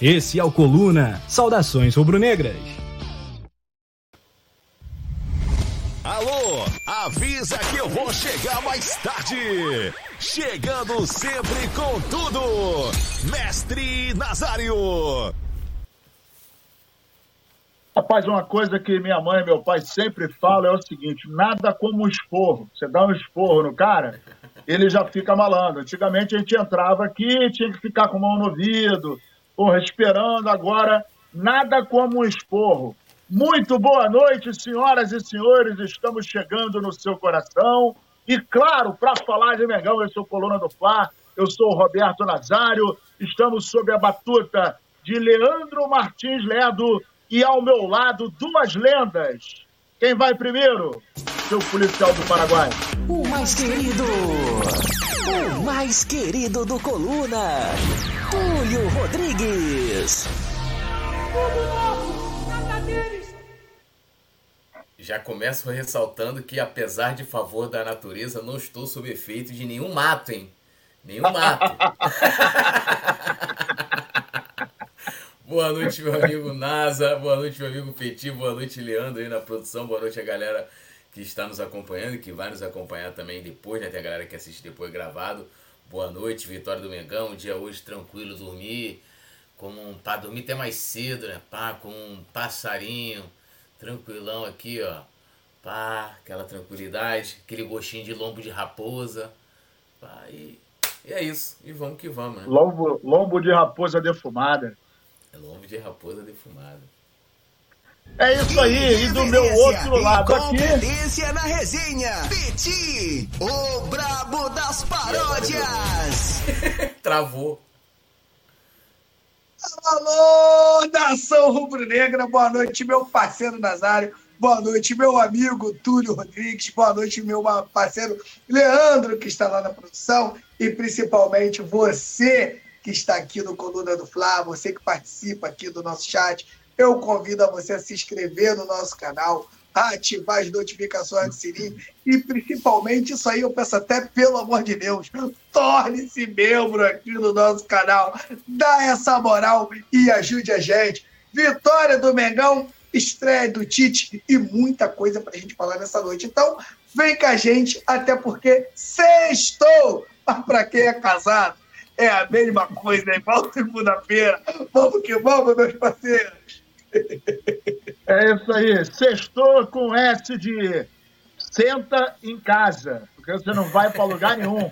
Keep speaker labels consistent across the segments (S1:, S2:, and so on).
S1: Esse é o Coluna. Saudações rubro-negras.
S2: Alô, avisa que eu vou chegar mais tarde. Chegando sempre com tudo. Mestre Nazário.
S3: Rapaz, uma coisa que minha mãe e meu pai sempre falam é o seguinte: nada como um esporro. Você dá um esporro no cara, ele já fica malandro. Antigamente a gente entrava aqui, tinha que ficar com mão no ouvido, porra, esperando. Agora, nada como um esporro. Muito boa noite, senhoras e senhores. Estamos chegando no seu coração. E claro, para falar de Mengão, eu sou Coluna do Fla, eu sou o Roberto Nazário. Estamos sob a batuta de Leandro Martins Ledo e ao meu lado duas lendas. Quem vai primeiro? Seu policial do Paraguai.
S2: O mais querido, o mais querido do Coluna, Túlio Rodrigues.
S4: Já começo ressaltando que, apesar de favor da natureza, não estou sob efeito de nenhum mato, hein? Nenhum mato. Boa noite, meu amigo Nasa. Boa noite, meu amigo Petit. Boa noite, Leandro, aí na produção. Boa noite a galera que está nos acompanhando e que vai nos acompanhar também depois, né? Tem a galera que assiste depois gravado. Boa noite, vitória do Mengão. Dia hoje tranquilo, dormir. Como um, pra dormir até mais cedo, né? Pá, com um passarinho. Tranquilão aqui, ó. Pá, aquela tranquilidade. Aquele gostinho de lombo de raposa. Pá, e, e é isso. E vamos que vamos, né?
S3: Lombo, lombo de raposa defumada.
S4: Lombo de raposa defumada.
S3: É isso aí, e do meu outro lado aqui.
S2: Competência na resenha. Petit, o brabo das paródias.
S4: Travou.
S5: Alô, nação rubro-negra, boa noite, meu parceiro Nazário, boa noite, meu amigo Túlio Rodrigues, boa noite, meu parceiro Leandro, que está lá na produção, e principalmente você que está aqui no Coluna do Fla, você que participa aqui do nosso chat, eu convido a você a se inscrever no nosso canal, a ativar as notificações do sininho e principalmente isso aí eu peço até pelo amor de Deus, torne-se membro aqui no nosso canal, dá essa moral e ajude a gente. Vitória do Mengão, estreia do Tite e muita coisa para a gente falar nessa noite. Então, vem com a gente, até porque sextou! Para quem é casado, é a mesma coisa, igual segunda-feira. Vamos que vamos, meus parceiros!
S3: É isso aí, sextou com S de senta em casa, porque você não vai para lugar nenhum.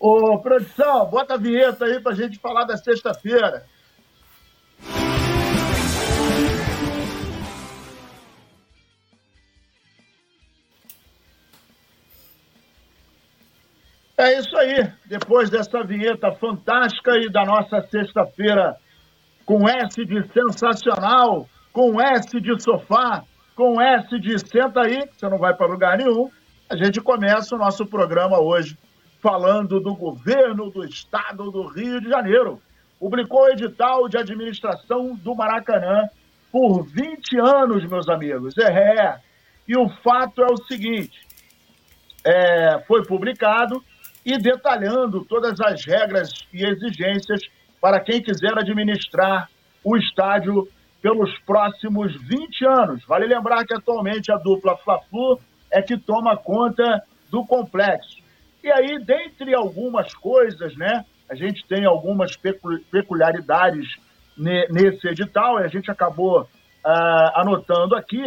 S3: Ô, produção, bota a vinheta aí pra gente falar da sexta-feira. É isso aí. Depois dessa vinheta fantástica e da nossa sexta-feira com S de sensacional, com S de sofá, com S de senta aí, que você não vai para lugar nenhum, a gente começa o nosso programa hoje falando do governo do estado do Rio de Janeiro. Publicou o edital de administração do Maracanã por 20 anos, meus amigos. É, e o fato é o seguinte: é, foi publicado e detalhando todas as regras e exigências para quem quiser administrar o estádio pelos próximos 20 anos. Vale lembrar que atualmente a dupla Fla-Flu é que toma conta do complexo. E aí, dentre algumas coisas, né, a gente tem algumas peculiaridades nesse edital, e a gente acabou uh, anotando aqui.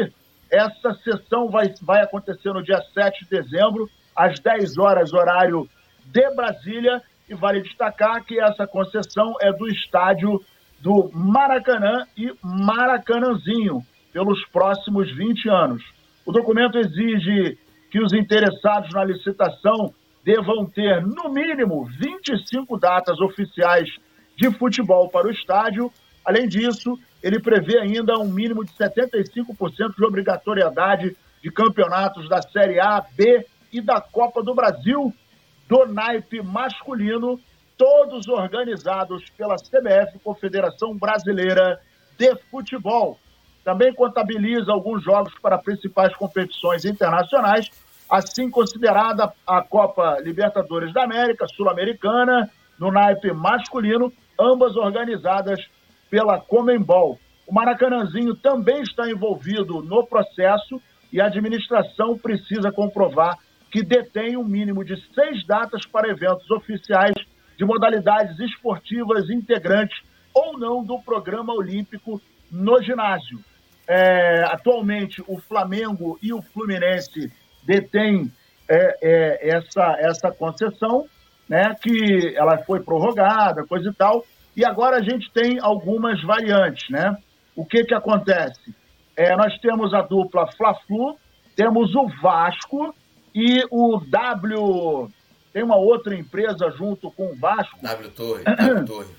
S3: Essa sessão vai, vai acontecer no dia 7 de dezembro, às 10 horas, horário de Brasília, e vale destacar que essa concessão é do estádio do Maracanã e Maracanãzinho, pelos próximos 20 anos. O documento exige que os interessados na licitação devam ter, no mínimo, 25 datas oficiais de futebol para o estádio, Além disso, ele prevê ainda um mínimo de 75% de obrigatoriedade de campeonatos da Série A, B e da Copa do Brasil do naipe masculino, todos organizados pela CBF, Confederação Brasileira de Futebol. Também contabiliza alguns jogos para principais competições internacionais, assim considerada a Copa Libertadores da América, Sul-Americana, no naipe masculino, ambas organizadas pela Comembol. O Maracanãzinho também está envolvido no processo e a administração precisa comprovar que detém um mínimo de seis datas para eventos oficiais de modalidades esportivas integrantes ou não do programa olímpico no ginásio. É, atualmente, o Flamengo e o Fluminense detêm é, é, essa, essa concessão, né, que ela foi prorrogada, coisa e tal, e agora a gente tem algumas variantes. Né? O que, que acontece? É, nós temos a dupla Fla-Flu, temos o Vasco e o W. Tem uma outra empresa junto com o Vasco.
S4: W Torre. W Torre.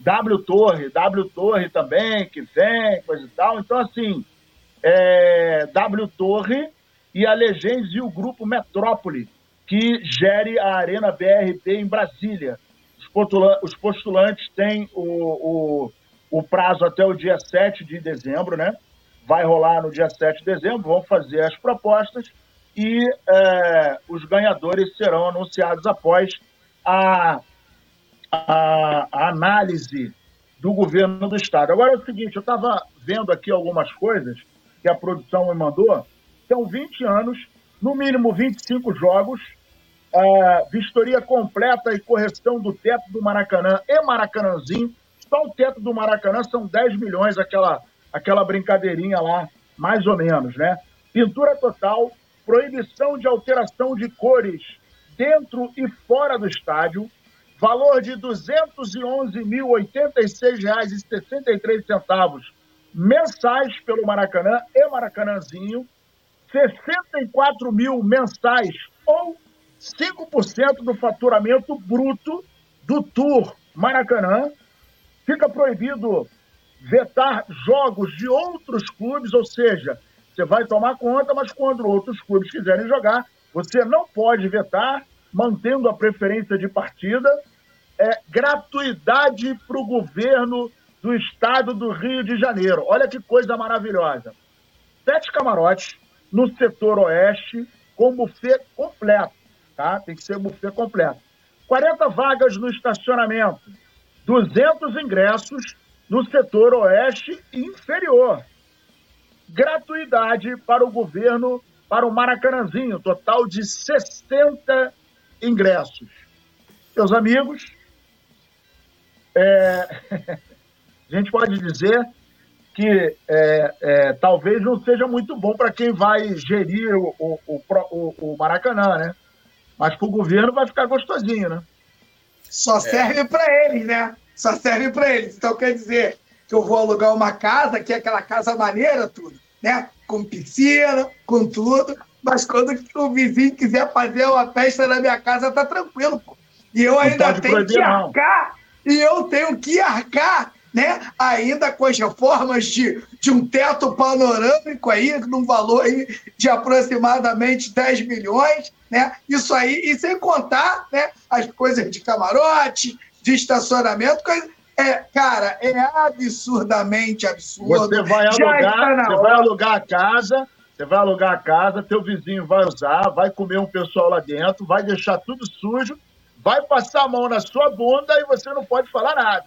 S3: W Torre, W Torre também, que vem, coisa e tal. Então, assim, é, W Torre e a Legends e o grupo Metrópole, que gere a Arena BRP em Brasília. Os postulantes têm o, o, o prazo até o dia 7 de dezembro, né? Vai rolar no dia 7 de dezembro, vão fazer as propostas e é, os ganhadores serão anunciados após a, a, a, análise do governo do Estado. Agora é o seguinte, eu estava vendo aqui algumas coisas que a produção me mandou, são 20 anos, no mínimo 25 jogos, é, vistoria completa e correção do teto do Maracanã e Maracanãzinho, só o teto do Maracanã são 10 milhões, aquela, aquela brincadeirinha lá, mais ou menos, né? Pintura total, proibição de alteração de cores dentro e fora do estádio, valor de R$ 211.086,63 mensais pelo Maracanã e Maracanãzinho, 64 mil mensais ou 5% do faturamento bruto do Tour Maracanã. Fica proibido vetar jogos de outros clubes, ou seja, você vai tomar conta, mas quando outros clubes quiserem jogar, você não pode vetar, mantendo a preferência de partida. É gratuidade para o governo do estado do Rio de Janeiro. Olha que coisa maravilhosa. Sete camarotes no setor oeste com buffet completo, tá? Tem que ser buffet completo. 40 vagas no estacionamento, 200 ingressos no setor oeste inferior gratuidade para o governo, para o Maracanãzinho, total de 60 ingressos. Meus amigos, é, a gente pode dizer que é, é, talvez não seja muito bom para quem vai gerir o, o, o, o Maracanã, né? Mas para o governo vai ficar gostosinho, né?
S5: Só serve para eles, né? Só serve para eles. Então quer dizer que eu vou alugar uma casa, que é aquela casa maneira, tudo né? Com piscina, com tudo. Mas quando o vizinho quiser fazer uma festa na minha casa, tá tranquilo, pô. E eu ainda tenho que arcar, e eu tenho que arcar, né? Ainda com as reformas de, de um teto panorâmico aí, num valor aí de aproximadamente 10 milhões, né? Isso aí, e sem contar, né? As coisas de camarote, de estacionamento, coisa é, cara, é absurdamente absurdo.
S3: Você vai alugar, você vai alugar a casa, você vai alugar a casa, teu vizinho vai usar, vai comer um pessoal lá dentro, vai deixar tudo sujo, vai passar a mão na sua bunda e você não pode falar nada.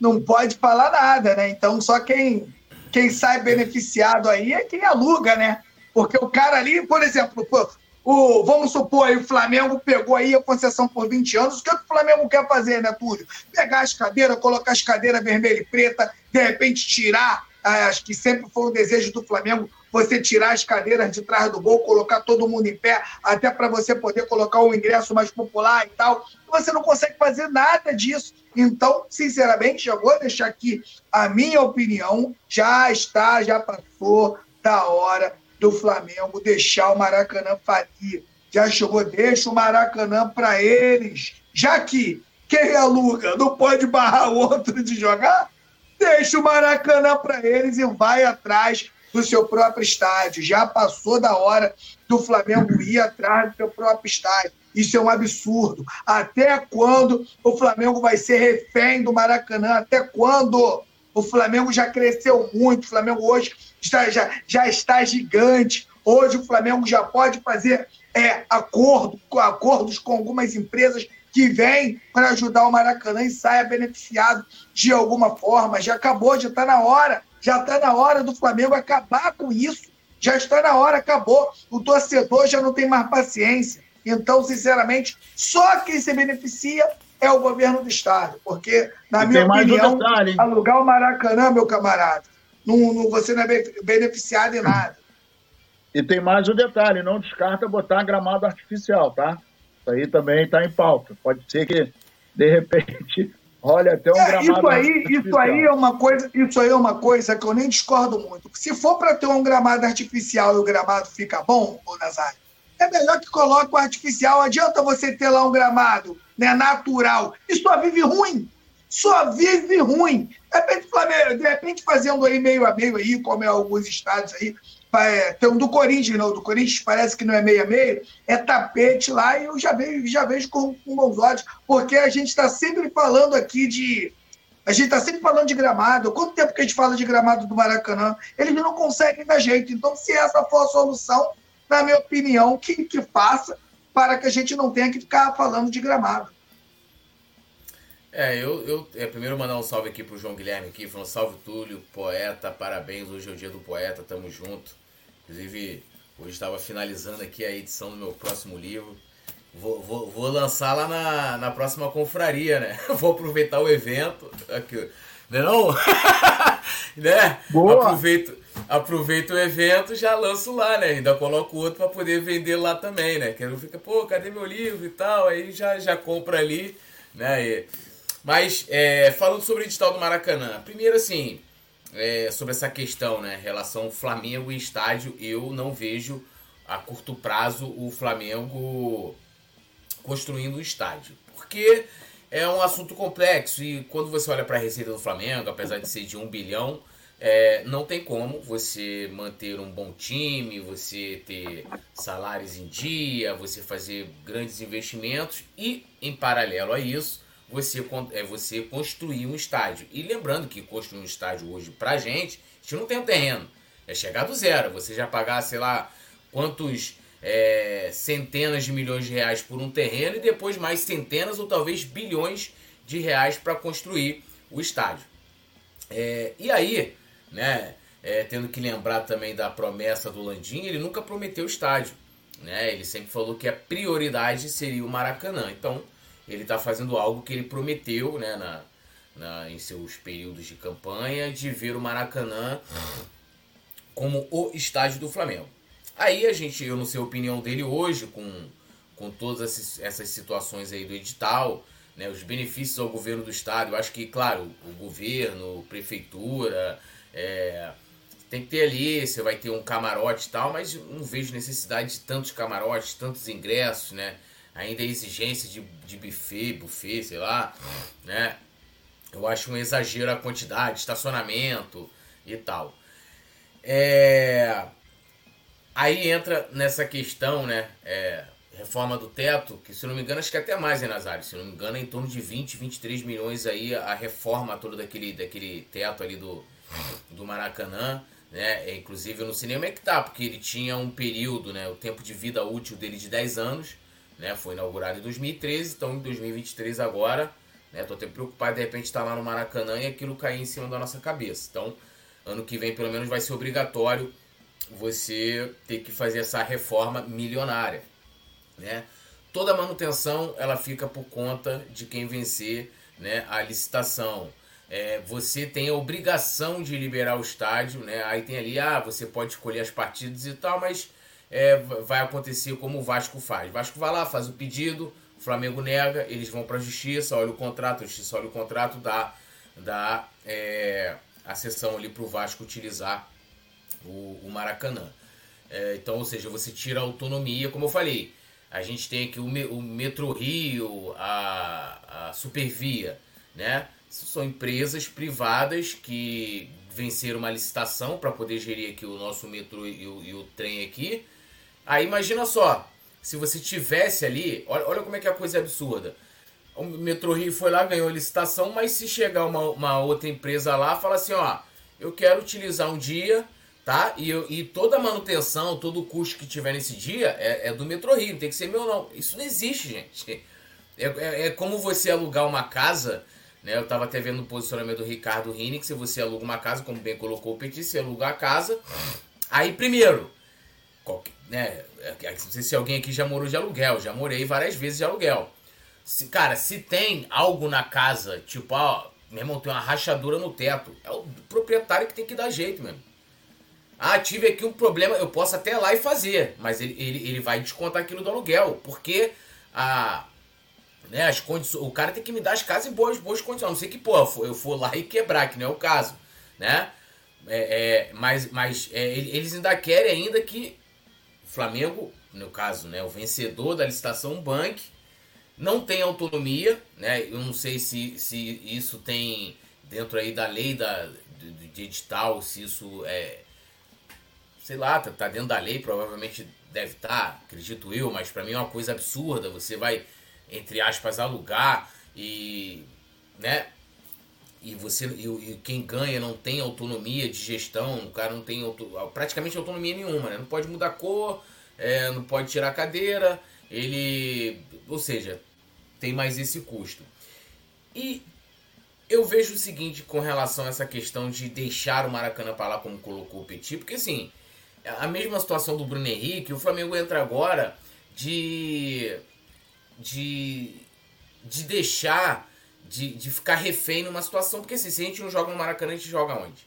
S5: Não pode falar nada, né? Então só quem, quem sai beneficiado aí é quem aluga, né? Porque o cara ali, por exemplo, pô, o, vamos supor aí, o Flamengo pegou aí a concessão por 20 anos. O que, é que o Flamengo quer fazer, né, Túlio? Pegar as cadeiras, colocar as cadeiras vermelha e preta, de repente tirar, ah, acho que sempre foi um desejo do Flamengo, você tirar as cadeiras de trás do gol, colocar todo mundo em pé, até para você poder colocar um ingresso mais popular e tal. Você não consegue fazer nada disso. Então, sinceramente, já vou deixar aqui a minha opinião. Já está, já passou da hora do Flamengo deixar o Maracanã falir. Já chegou, deixa o Maracanã para eles. Já que quem aluga não pode barrar o outro de jogar, deixa o Maracanã para eles e vai atrás do seu próprio estádio. Já passou da hora do Flamengo ir atrás do seu próprio estádio. Isso é um absurdo. Até quando o Flamengo vai ser refém do Maracanã? Até quando? O Flamengo já cresceu muito. O Flamengo hoje está, já, já está gigante. Hoje o Flamengo já pode fazer é, acordo, acordos com algumas empresas que vêm para ajudar o Maracanã e saia beneficiado de alguma forma. Já acabou, já está na hora. Já está na hora do Flamengo acabar com isso. Já está na hora, acabou. O torcedor já não tem mais paciência. Então, sinceramente, só quem se beneficia é o governo do Estado. Porque, na e minha opinião, um alugar o Maracanã, meu camarada, não, não, você não é beneficiado em nada.
S3: E tem mais um detalhe: não descarta botar gramado artificial, tá? Isso aí também está em pauta. Pode ser que, de repente, olha até um é, gramado
S5: isso aí, artificial. Isso aí é uma coisa, isso aí é uma coisa que eu nem discordo muito. Se for para ter um gramado artificial e o gramado fica bom, Nazário, é melhor que coloque o artificial. Adianta você ter lá um gramado né, natural e só vive ruim. Só vive ruim. De repente, Flamengo, de repente fazendo aí meio a meio aí, como é alguns estados aí, é, tem um do Corinthians, não. Do Corinthians parece que não é meio a meio, é tapete lá e eu já vejo, já vejo com, com bons olhos, porque a gente está sempre falando aqui de. A gente está sempre falando de gramado. Quanto tempo que a gente fala de gramado do Maracanã? Eles não conseguem dar jeito. Então, se essa for a solução, na minha opinião, que, que faça para que a gente não tenha que ficar falando de gramado.
S4: É, eu, eu é, primeiro mandar um salve aqui pro João Guilherme aqui, falando salve Túlio, poeta, parabéns, hoje é o dia do poeta, tamo junto. Inclusive, hoje estava finalizando aqui a edição do meu próximo livro. Vou, vou, vou lançar lá na, na próxima confraria, né? Vou aproveitar o evento. Aqui, não é não? né? Boa. Aproveito, aproveito o evento já lanço lá, né? Ainda coloco outro para poder vender lá também, né? Que eu fica, pô, cadê meu livro e tal? Aí já, já compra ali, né? E, mas, é, falando sobre o edital do Maracanã, primeiro assim, é, sobre essa questão, né? Relação Flamengo e estádio, eu não vejo a curto prazo o Flamengo construindo um estádio. Porque é um assunto complexo e quando você olha para a receita do Flamengo, apesar de ser de um bilhão, é, não tem como você manter um bom time, você ter salários em dia, você fazer grandes investimentos e, em paralelo a isso, você, é você construir um estádio. E lembrando que construir um estádio hoje pra gente, a gente não tem um terreno. É chegar do zero. Você já pagar, sei lá, quantos é, centenas de milhões de reais por um terreno e depois mais centenas ou talvez bilhões de reais para construir o estádio. É, e aí, né, é, tendo que lembrar também da promessa do Landim, ele nunca prometeu estádio. Né? Ele sempre falou que a prioridade seria o Maracanã. Então, ele está fazendo algo que ele prometeu né, na, na, em seus períodos de campanha, de ver o Maracanã como o estádio do Flamengo. Aí a gente, eu não sei a opinião dele hoje, com, com todas essas situações aí do edital, né, os benefícios ao governo do estado. Eu acho que, claro, o governo, prefeitura, é, tem que ter ali, você vai ter um camarote e tal, mas não vejo necessidade de tantos camarotes, tantos ingressos, né? ainda a exigência de, de buffet, buffet, sei lá, né? Eu acho um exagero a quantidade, estacionamento e tal. É... Aí entra nessa questão, né? É... Reforma do teto, que se não me engano, acho que até mais, né, Nazário? Se não me engano, é em torno de 20, 23 milhões aí a reforma toda daquele, daquele teto ali do, do Maracanã. Né? É, inclusive, nem como é que tá, porque ele tinha um período, né? O tempo de vida útil dele de 10 anos né? Foi inaugurado em 2013, então em 2023 agora, né? Tô até preocupado de repente estar tá lá no Maracanã e aquilo cair em cima da nossa cabeça. Então, ano que vem pelo menos vai ser obrigatório você ter que fazer essa reforma milionária, né? Toda manutenção ela fica por conta de quem vencer, né, a licitação. É, você tem a obrigação de liberar o estádio, né? Aí tem ali, ah, você pode escolher as partidas e tal, mas é, vai acontecer como o Vasco faz. O Vasco vai lá, faz o pedido, o Flamengo nega, eles vão para a justiça, olha o contrato, a justiça olha o contrato, dá, dá é, a sessão ali para o Vasco utilizar o, o Maracanã. É, então, ou seja, você tira a autonomia, como eu falei, a gente tem aqui o, o Metro Rio, a, a Supervia, né? São empresas privadas que venceram uma licitação para poder gerir aqui o nosso metrô e o, e o, trem aqui. Aí imagina só, se você tivesse ali, olha, olha como é que a coisa é absurda. O Metrô Rio foi lá, ganhou a licitação, mas se chegar uma, uma outra empresa lá, fala assim, ó, eu quero utilizar um dia, tá? E, eu, e toda a manutenção, todo o custo que tiver nesse dia é, é do Metrô Rio, não tem que ser meu não. Isso não existe, gente. É, é, é como você alugar uma casa né? Eu estava até vendo o posicionamento do Ricardo Rini, que se você aluga uma casa, como bem colocou o Petit, você aluga a casa. Aí, primeiro, qualquer, né? É, é, não sei se alguém aqui já morou de aluguel, já morei várias vezes de aluguel. Se, cara, se tem algo na casa, tipo, ó, meu irmão, tem uma rachadura no teto, é o proprietário que tem que dar jeito mesmo. Ah, tive aqui um problema, eu posso até ir lá e fazer, mas ele, ele, ele vai descontar aquilo do aluguel, porque a, né, as condições, o cara tem que me dar as casas em boas, boas condições. A não sei que, pô, eu for lá e quebrar, que não é o caso. Né? É, é, mas mas é, eles ainda querem ainda que o Flamengo, no caso, né, o vencedor da licitação Bank, não tem autonomia. Né? Eu não sei se, se isso tem dentro aí da lei da, de, de edital, se isso é. Sei lá, tá, tá dentro da lei, provavelmente deve estar, tá, acredito eu, mas para mim é uma coisa absurda. Você vai entre aspas, alugar e, né? E você e, e quem ganha não tem autonomia de gestão, o cara não tem auto, praticamente autonomia nenhuma, né? Não pode mudar cor, é, não pode tirar cadeira, ele, ou seja, tem mais esse custo. E eu vejo o seguinte com relação a essa questão de deixar o Maracanã para lá, como colocou o Petit, porque assim, a mesma situação do Bruno Henrique, o Flamengo entra agora de de, de deixar, de, de ficar refém numa situação. Porque assim, se a gente não joga no Maracanã, a gente joga onde?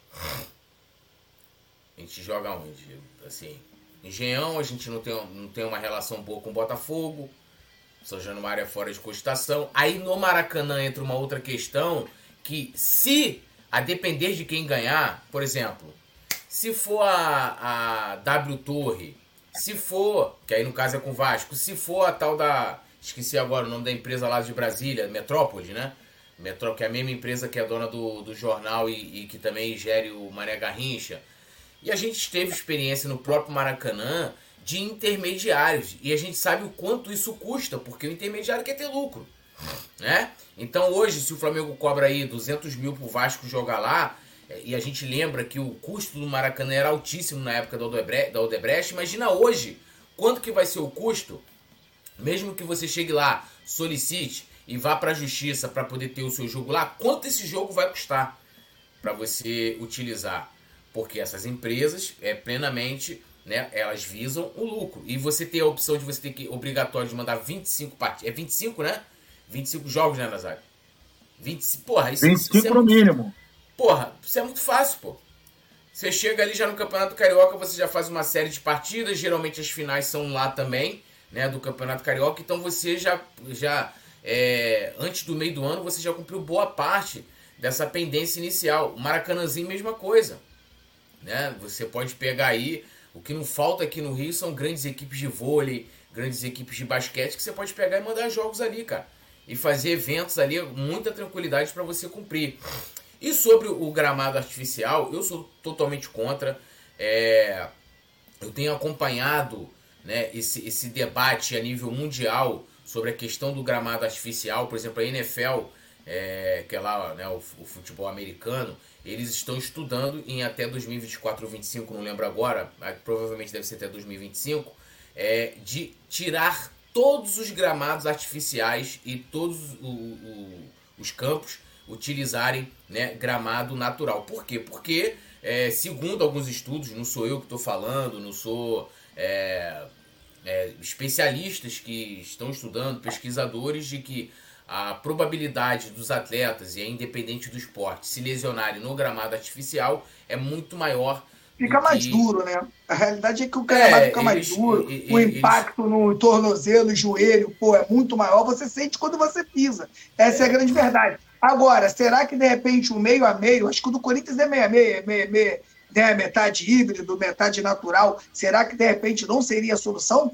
S4: A gente joga onde? Assim, Engenhão, a gente não tem, não tem uma relação boa com o Botafogo. São Januário é fora de cogitação. Aí no Maracanã entra uma outra questão que se a depender de quem ganhar, por exemplo, se for a, a W Torre, se for, que aí no caso é com o Vasco, se for a tal da Esqueci agora o nome da empresa lá de Brasília, Metrópole, né? Metrópole, que é a mesma empresa que é dona do, do jornal e, e que também gere o Mané Garrincha. E a gente teve experiência no próprio Maracanã de intermediários. E a gente sabe o quanto isso custa, porque o intermediário quer ter lucro. Né? Então hoje, se o Flamengo cobra aí 200 mil pro Vasco jogar lá, é, e a gente lembra que o custo do Maracanã era altíssimo na época da Odebrecht, da Odebrecht imagina hoje quanto que vai ser o custo mesmo que você chegue lá, solicite e vá para a justiça para poder ter o seu jogo lá, quanto esse jogo vai custar para você utilizar? Porque essas empresas é plenamente, né, elas visam o lucro. E você tem a opção de você ter que obrigatório de mandar 25 partidas, é 25, né? 25 jogos, né, Nazário? 25, porra,
S3: isso, 25 isso é no mínimo.
S4: Porra, isso é muito fácil, pô. Você chega ali já no Campeonato Carioca, você já faz uma série de partidas, geralmente as finais são lá também né, do Campeonato Carioca. Então você já, já é, antes do meio do ano, você já cumpriu boa parte dessa pendência inicial. O Maracanãzinho, mesma coisa. Né? Você pode pegar aí. O que não falta aqui no Rio são grandes equipes de vôlei, grandes equipes de basquete que você pode pegar e mandar jogos ali, cara. E fazer eventos ali, muita tranquilidade para você cumprir. E sobre o gramado artificial, eu sou totalmente contra. É, eu tenho acompanhado né, esse, esse debate a nível mundial sobre a questão do gramado artificial, por exemplo, a NFL, é, que é lá né, o, o, futebol americano, eles estão estudando em até 2024 ou 2025, não lembro agora, provavelmente deve ser até 2025, é, de tirar todos os gramados artificiais e todos o, o, os campos utilizarem né, gramado natural. Por quê? Porque, é, segundo alguns estudos, não sou eu que estou falando, não sou é, é, especialistas que estão estudando, pesquisadores, de que a probabilidade dos atletas, e é independente do esporte, se lesionarem no gramado artificial é muito maior.
S5: Fica mais que... duro, né? A realidade é que o gramado é, fica mais duro, eles, o impacto eles... no tornozelo, joelho, pô, é muito maior, você sente quando você pisa. Essa é, é a grande verdade. Agora, será que de repente o meio a meio, acho que o do Corinthians é meio a meio, meio, meio né, metade híbrido, metade natural, será que de repente não seria a solução?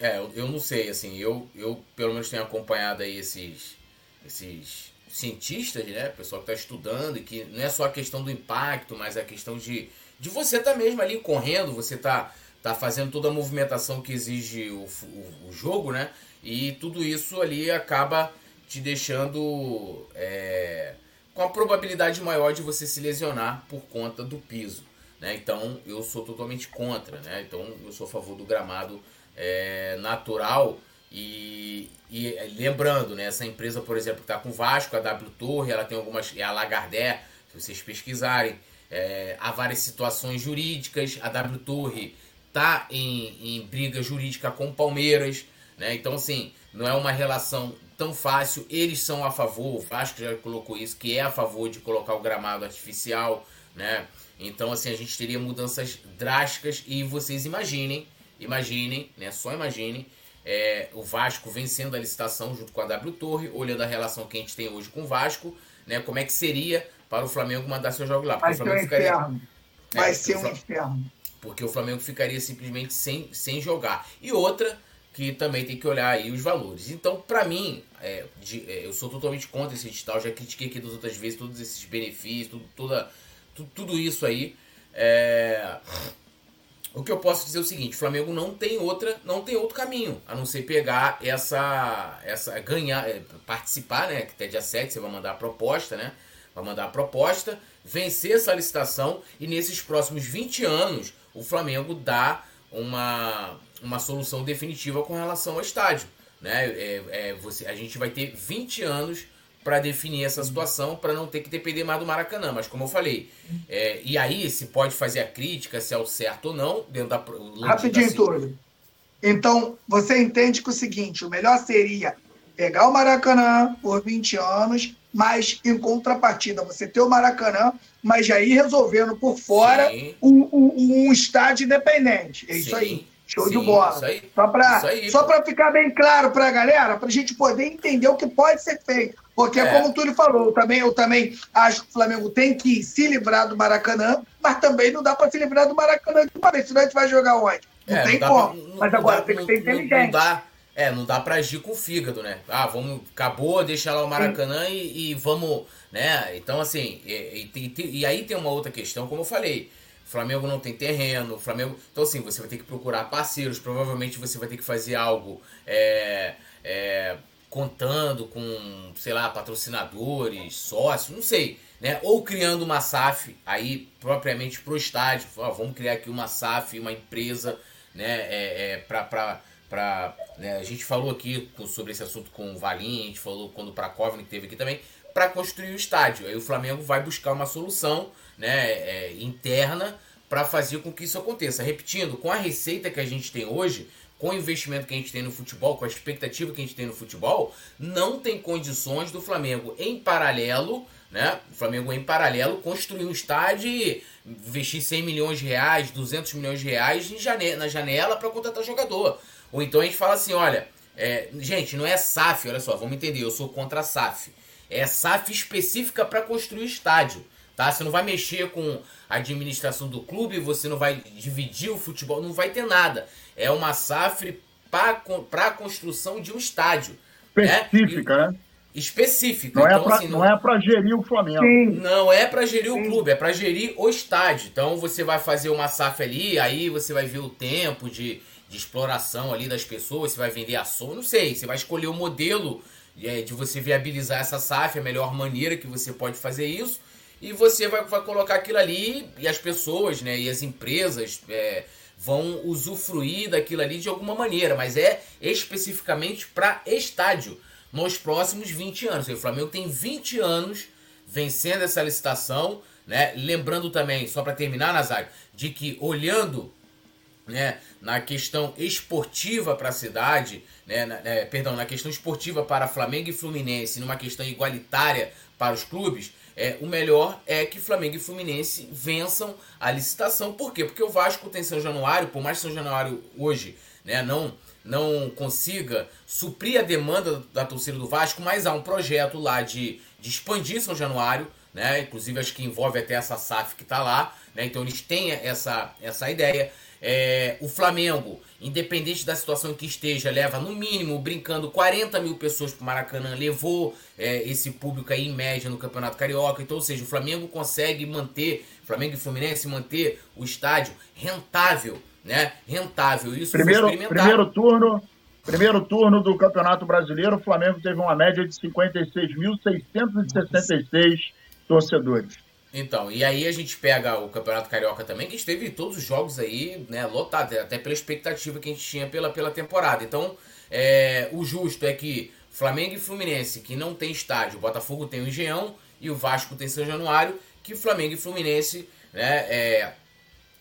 S4: É, eu, eu não sei, assim, eu, eu pelo menos tenho acompanhado aí esses, esses cientistas, né? Pessoal que está estudando e que não é só a questão do impacto, mas a questão de, de você tá mesmo ali correndo, você tá, tá fazendo toda a movimentação que exige o, o, o jogo, né? E tudo isso ali acaba te deixando é, com a probabilidade maior de você se lesionar por conta do piso. Né? Então eu sou totalmente contra. Né? Então eu sou a favor do gramado é, natural. E, e, lembrando, né, essa empresa, por exemplo, está com o Vasco, a W Torre, ela tem algumas. É a Lagardère, se vocês pesquisarem. É, há várias situações jurídicas. A W Torre está em, em briga jurídica com Palmeiras. Né? Então, assim, não é uma relação tão fácil. Eles são a favor, o Vasco já colocou isso, que é a favor de colocar o gramado artificial, né? Então, assim, a gente teria mudanças drásticas e vocês imaginem, imaginem, né? Só imaginem é, o Vasco vencendo a licitação junto com a W Torre, olhando a relação que a gente tem hoje com o Vasco, né? Como é que seria para o Flamengo mandar seu jogo lá?
S5: Vai ser um
S4: ficaria...
S5: inferno. É, Vai ser um inferno.
S4: Porque o Flamengo ficaria simplesmente sem, sem jogar. E outra que também tem que olhar aí os valores. Então, para mim, é, de, é, eu sou totalmente contra esse edital, já critiquei aqui das outras vezes todos esses benefícios, tudo, toda, tudo, tudo isso aí. É... O que eu posso dizer é o seguinte, o Flamengo não tem outra, não tem outro caminho, a não ser pegar essa essa ganhar, é, participar, né, que até dia 7 você vai mandar a proposta, né? Vai mandar a proposta, vencer essa licitação e nesses próximos 20 anos o Flamengo dá uma uma solução definitiva com relação ao estádio. Né? É, é, você, a gente vai ter 20 anos para definir essa situação, para não ter que depender mais do Maracanã. Mas como eu falei, é, e aí se pode fazer a crítica se é o certo ou não, dentro da.
S5: Rapidinho, Túlio. Então, você entende que o seguinte: o melhor seria pegar o Maracanã por 20 anos, mas em contrapartida, você ter o Maracanã, mas já ir resolvendo por fora um, um, um, estádio independente. É isso Sim. aí. Show Sim, de bola. Isso aí, só para só para ficar bem claro para a galera, para a gente poder entender o que pode ser feito. Porque, é. como o Túlio falou, eu também, eu também acho que o Flamengo tem que se livrar do Maracanã, mas também não dá para se livrar do Maracanã de uma vez, senão a gente vai jogar onde? Não é, tem não como. Pra, mas agora dá, tem que ser inteligente. Não, dá,
S4: é, não dá para agir com o fígado, né? Ah, vamos, acabou, deixa lá o Maracanã e, e, vamos, né? Então, assim, e, e, e aí tem uma outra questão, como eu falei. Flamengo não tem terreno, Flamengo. Então, assim, você vai ter que procurar parceiros. Provavelmente você vai ter que fazer algo é, é, contando com, sei lá, patrocinadores, sócios, não sei. Né? Ou criando uma SAF aí propriamente pro estádio. Ó, vamos criar aqui uma SAF, uma empresa, né? É, é, pra, pra, pra, né? A gente falou aqui sobre esse assunto com o Valim, a gente falou quando o Prakovnik teve aqui também, para construir o estádio. Aí o Flamengo vai buscar uma solução né, é, interna para fazer com que isso aconteça. Repetindo, com a receita que a gente tem hoje, com o investimento que a gente tem no futebol, com a expectativa que a gente tem no futebol, não tem condições do Flamengo em paralelo, né? O Flamengo em paralelo construir um estádio e investir 100 milhões de reais, 200 milhões de reais na janela para contratar jogador. Ou então a gente fala assim, olha, é, gente, não é SAF, olha só, vamos entender, eu sou contra a SAF. É SAF específica para construir o estádio. Tá? Você não vai mexer com a administração do clube, você não vai dividir o futebol, não vai ter nada. É uma SAF para a construção de um estádio.
S3: Né? Específica, né? né?
S4: Específica.
S3: Não é então, é assim, não, é para gerir o Flamengo. Sim.
S4: Não é para gerir Sim. o clube, é para gerir o estádio. Então você vai fazer uma SAF ali, aí você vai ver o tempo de, de exploração ali das pessoas, você vai vender ação, não sei. Você vai escolher o modelo é, de você viabilizar essa SAF, a melhor maneira que você pode fazer isso e você vai, vai colocar aquilo ali e as pessoas, né, e as empresas é, vão usufruir daquilo ali de alguma maneira, mas é especificamente para estádio nos próximos 20 anos. O Flamengo tem 20 anos vencendo essa licitação, né? Lembrando também, só para terminar, Nazário, de que olhando né, na questão esportiva para a cidade, né, na, é, perdão, na questão esportiva para Flamengo e Fluminense, numa questão igualitária para os clubes, é, o melhor é que Flamengo e Fluminense vençam a licitação. Por quê? Porque o Vasco tem São Januário, por mais que São Januário hoje né, não, não consiga suprir a demanda da torcida do Vasco, mas há um projeto lá de, de expandir São Januário, né? Inclusive acho que envolve até essa SAF que está lá, né? Então eles têm essa, essa ideia. É, o Flamengo, independente da situação que esteja, leva no mínimo, brincando, 40 mil pessoas para o Maracanã, levou é, esse público aí em média no Campeonato Carioca. Então, ou seja, o Flamengo consegue manter, Flamengo e Fluminense manter o estádio rentável, né? Rentável. Isso
S3: primeiro, primeiro turno, primeiro turno do Campeonato Brasileiro, o Flamengo teve uma média de 56.666 torcedores.
S4: Então, e aí a gente pega o Campeonato Carioca também, que esteve todos os jogos aí, né, lotados, até pela expectativa que a gente tinha pela, pela temporada. Então, é, o justo é que Flamengo e Fluminense, que não tem estádio, o Botafogo tem o Engenhão e o Vasco tem São Januário, que Flamengo e Fluminense né, é,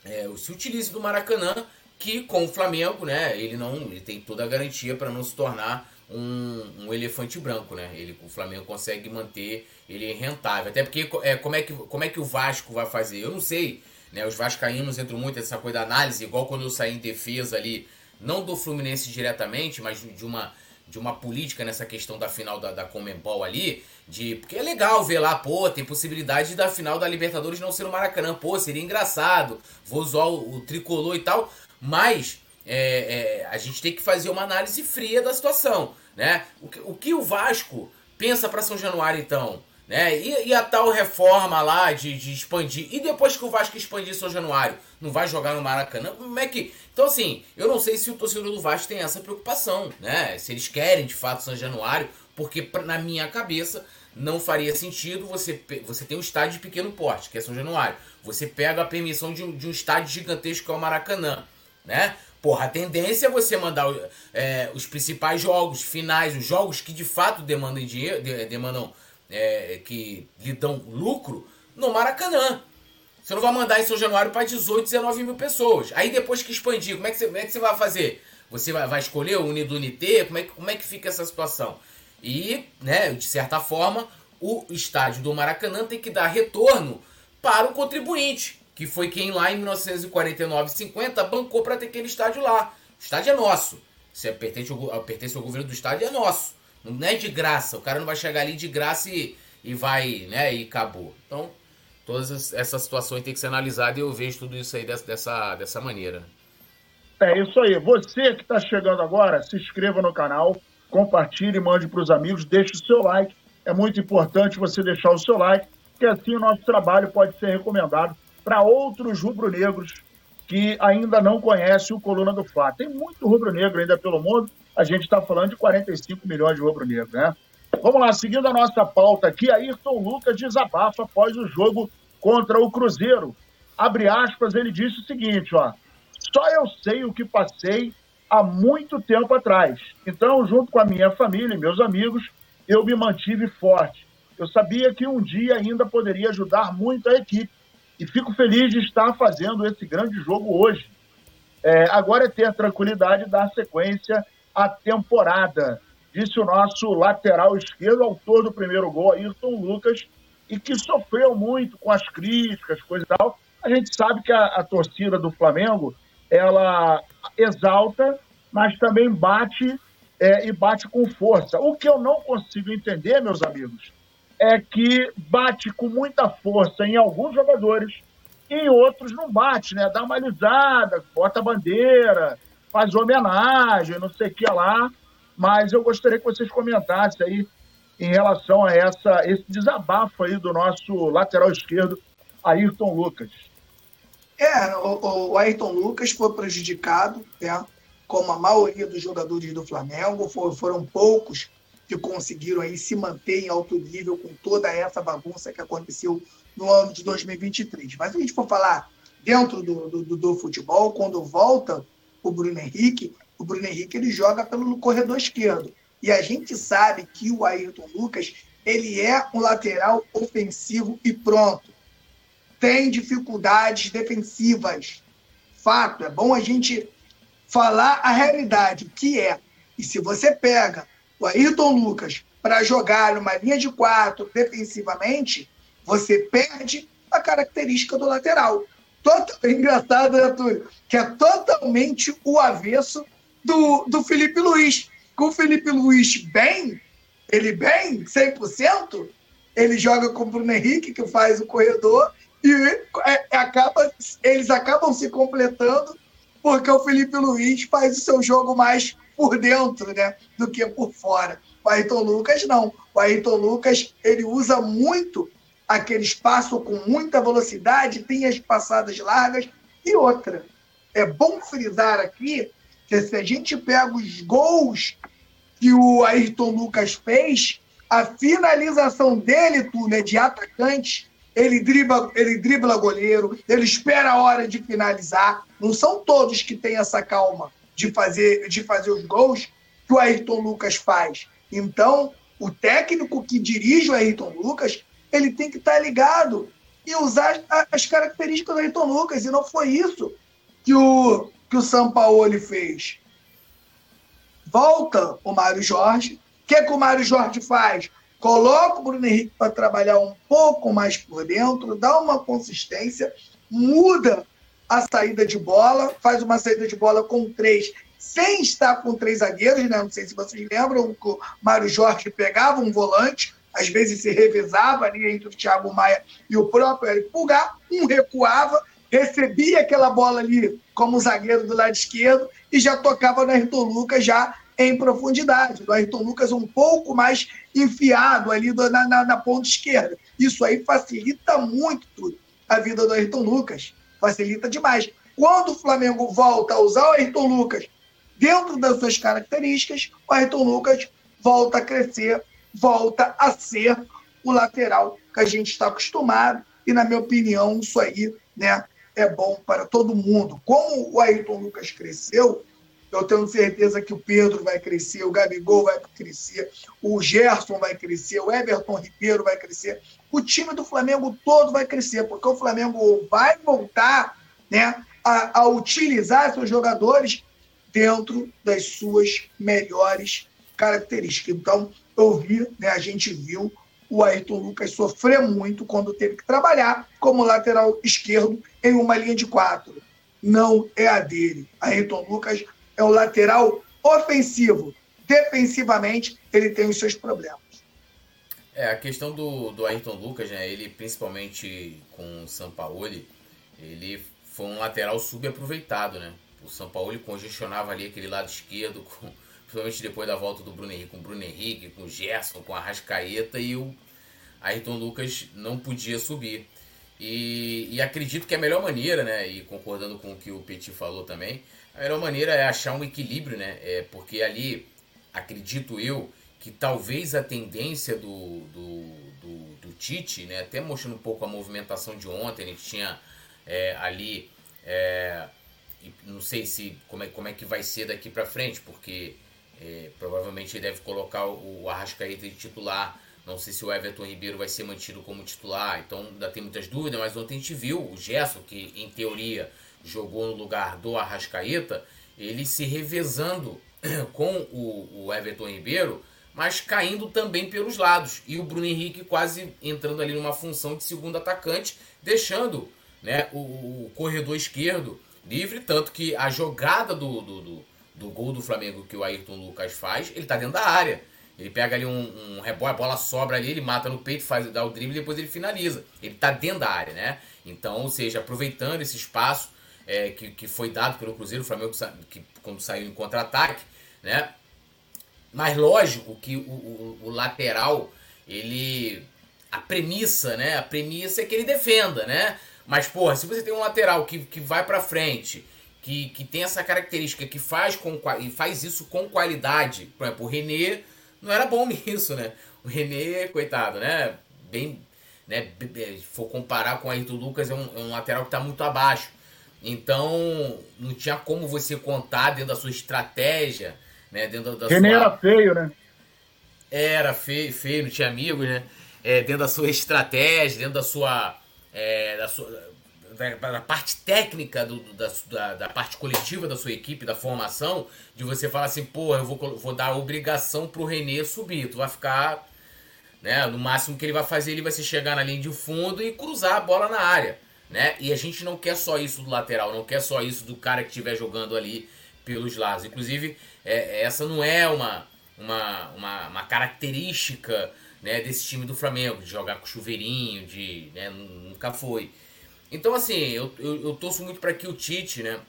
S4: é, se utilize do Maracanã, que com o Flamengo, né, ele não ele tem toda a garantia para não se tornar um, um, elefante branco, né? Ele, o Flamengo consegue manter ele rentável. Até porque é, como, é que, como é que o Vasco vai fazer? Eu não sei. Né? Os vascaínos entram muito nessa coisa da análise, igual quando eu saí em defesa ali, não do Fluminense diretamente, mas de uma, de uma política nessa questão da final da, da Comembol ali, de porque é legal ver lá, pô, tem possibilidade da final da Libertadores não ser no Maracanã, pô, seria engraçado, vou usar o, o tricolor e tal, mas é, é, a gente tem que fazer uma análise fria da situação, né? O que o, que o Vasco pensa para São Januário então? Né? E, e, a tal reforma lá de, de expandir. E depois que o Vasco expandir São Januário, não vai jogar no Maracanã? Como é que. Então, assim, eu não sei se o torcedor do Vasco tem essa preocupação, né? Se eles querem de fato São Januário, porque na minha cabeça não faria sentido você, você ter um estádio de pequeno porte, que é São Januário. Você pega a permissão de um, de um estádio gigantesco que é o Maracanã, né? Porra, a tendência é você mandar é, os principais jogos, finais, os jogos que de fato demandam dinheiro, demandam é, que lhe dão lucro, no Maracanã. Você não vai mandar em São Januário para 18, 19 mil pessoas. Aí depois que expandir, como é que você, como é que você vai fazer? Você vai, vai escolher o Unidunité? Como é, que, como é que fica essa situação? E, né, de certa forma, o estádio do Maracanã tem que dar retorno para o contribuinte que foi quem lá em 1949 50 bancou para ter aquele estádio lá. O estádio é nosso. Se é pertence ao, pertence ao governo do estádio, é nosso. Não é de graça. O cara não vai chegar ali de graça e, e vai, né, e acabou. Então, todas essas situações têm que ser analisadas e eu vejo tudo isso aí dessa, dessa, dessa maneira.
S3: É isso aí. Você que está chegando agora, se inscreva no canal, compartilhe, mande para os amigos, deixe o seu like. É muito importante você deixar o seu like, porque assim o nosso trabalho pode ser recomendado para outros rubro-negros que ainda não conhecem o Coluna do Fla. Tem muito rubro-negro ainda pelo mundo, a gente está falando de 45 milhões de rubro-negros, né? Vamos lá, seguindo a nossa pauta aqui, Ayrton Lucas desabafa após o jogo contra o Cruzeiro. Abre aspas, ele disse o seguinte, ó, só eu sei o que passei há muito tempo atrás. Então, junto com a minha família e meus amigos, eu me mantive forte. Eu sabia que um dia ainda poderia ajudar muito a equipe e fico feliz de estar fazendo esse grande jogo hoje. É, agora é ter tranquilidade e dar sequência à temporada, disse o nosso lateral esquerdo, autor do primeiro gol, Ayrton Lucas, e que sofreu muito com as críticas, coisa e tal. A gente sabe que a, a torcida do Flamengo, ela exalta, mas também bate é, e bate com força. O que eu não consigo entender, meus amigos, é que bate com muita força em alguns jogadores e em outros não bate, né? Dá uma alisada, bota a bandeira, faz homenagem, não sei o que lá. Mas eu gostaria que vocês comentassem aí em relação a essa, esse desabafo aí do nosso lateral esquerdo, Ayrton Lucas.
S5: É, o, o Ayrton Lucas foi prejudicado, né? como a maioria dos jogadores do Flamengo, foram poucos que conseguiram aí se manter em alto nível com toda essa bagunça que aconteceu no ano de 2023. Mas a gente for falar dentro do, do, do futebol, quando volta o Bruno Henrique, o Bruno Henrique ele joga pelo corredor esquerdo. E a gente sabe que o Ayrton Lucas ele é um lateral ofensivo e pronto. Tem dificuldades defensivas. Fato, é bom a gente falar a realidade, que é. E se você pega o Ayrton Lucas para jogar numa linha de quatro defensivamente, você perde a característica do lateral. Total, engraçado, né, Túlio? Que é totalmente o avesso do, do Felipe Luiz. Com o Felipe Luiz bem, ele bem, 100%, ele joga com o Bruno Henrique, que faz o corredor, e é, acaba, eles acabam se completando porque o Felipe Luiz faz o seu jogo mais por dentro, né, do que por fora. O Ayrton Lucas não. O Ayrton Lucas, ele usa muito aquele espaço com muita velocidade, tem as passadas largas e outra. É bom frisar aqui que se a gente pega os gols que o Ayrton Lucas fez, a finalização dele, Túlio, é de atacante. Ele dribla, ele dribla goleiro, ele espera a hora de finalizar. Não são todos que têm essa calma de fazer, de fazer os gols que o Ayrton Lucas faz. Então, o técnico que dirige o Ayrton Lucas, ele tem que estar ligado e usar as características do Ayrton Lucas. E não foi isso que o, que o Sampaoli fez. Volta o Mário Jorge, que, que o Mário Jorge faz? Coloca o Bruno Henrique para trabalhar um pouco mais por dentro, dá uma consistência, muda a saída de bola, faz uma saída de bola com três, sem estar com três zagueiros, né? Não sei se vocês lembram que o Mário Jorge pegava um volante, às vezes se revezava ali entre o Thiago Maia e o próprio Eric Pulgar, um recuava, recebia aquela bola ali como zagueiro do lado esquerdo e já tocava no Ayrton Lucas já em profundidade. O Ayrton Lucas um pouco mais enfiado ali na, na, na ponta esquerda. Isso aí facilita muito a vida do Ayrton Lucas. Facilita demais. Quando o Flamengo volta a usar o Ayrton Lucas dentro das suas características, o Ayrton Lucas volta a crescer, volta a ser o lateral que a gente está acostumado. E, na minha opinião, isso aí né, é bom para todo mundo. Como o Ayrton Lucas cresceu, eu tenho certeza que o Pedro vai crescer, o Gabigol vai crescer, o Gerson vai crescer, o Everton Ribeiro vai crescer. O time do Flamengo todo vai crescer, porque o Flamengo vai voltar né, a, a utilizar seus jogadores dentro das suas melhores características. Então, eu vi, né, a gente viu o Ayrton Lucas sofrer muito quando teve que trabalhar como lateral esquerdo em uma linha de quatro. Não é a dele. Ayrton Lucas é o lateral ofensivo. Defensivamente, ele tem os seus problemas.
S4: É, a questão do, do Ayrton Lucas, né? Ele, principalmente com o Sampaoli, ele foi um lateral subaproveitado, né? O Sampaoli congestionava ali aquele lado esquerdo, com, principalmente depois da volta do Bruno Henrique, com o Bruno Henrique, com o Gerson, com a Rascaeta, e o Ayrton Lucas não podia subir. E, e, acredito que a melhor maneira, né, e concordando com o que o Petit falou também, a melhor maneira é achar um equilíbrio, né? É, porque ali, acredito eu, que talvez a tendência do, do, do, do Tite, né, até mostrando um pouco a movimentação de ontem, ele tinha é, ali, é, não sei se como é, como é que vai ser daqui para frente, porque é, provavelmente ele deve colocar o, Arrascaeta de titular, não sei se o Everton Ribeiro vai ser mantido como titular, então ainda tem muitas dúvidas, mas ontem a gente viu o Gerson, que em teoria jogou no lugar do Arrascaeta, ele se revezando com o, o Everton Ribeiro, mas caindo também pelos lados. E o Bruno Henrique quase entrando ali numa função de segundo atacante, deixando né, o, o corredor esquerdo livre, tanto que a jogada do, do, do, do, gol do Flamengo que o Ayrton Lucas faz, ele está dentro da área. Ele pega ali um, um rebote, a bola sobra ali, ele mata no peito, faz dá o drible e depois ele finaliza. Ele está dentro da área, né? Então, ou seja, aproveitando esse espaço, é, que, que foi dado pelo Cruzeiro, o Flamengo que, quando saiu em contra-ataque, né? Mas lógico que o, o, o, lateral, ele. A premissa, né? A premissa é que ele defenda, né? Mas, porra, se você tem um lateral que, que vai pra frente, que, que tem essa característica, que faz, com, e faz isso com qualidade, por exemplo, o René não era bom nisso, né? O René, coitado, né? Bem. Né, se for comparar com o Ayrton Lucas, é um, é um lateral que está muito abaixo. Então, não tinha como você contar dentro da sua estratégia, né? Dentro da
S3: René sua... era feio, né?
S4: Era feio, feio, não tinha amigos, né? É, dentro da sua estratégia, dentro da sua. É, da, sua da, da, parte técnica, do, da, da, da, parte coletiva da sua equipe, da formação, de você falar assim, pô, eu vou, vou dar obrigação pro René subir. Tu vai ficar. Né, no máximo que ele vai fazer, ele vai se chegar na linha de fundo e cruzar a bola na área né? E a gente não quer só isso do lateral, não quer só isso do cara que estiver jogando ali pelos lados. Inclusive, é, essa não é uma, uma, uma, uma, característica né, desse time do Flamengo, de jogar com chuveirinho, de, né, nunca foi. Então, assim, eu, eu, eu torço muito para que o Tite, né,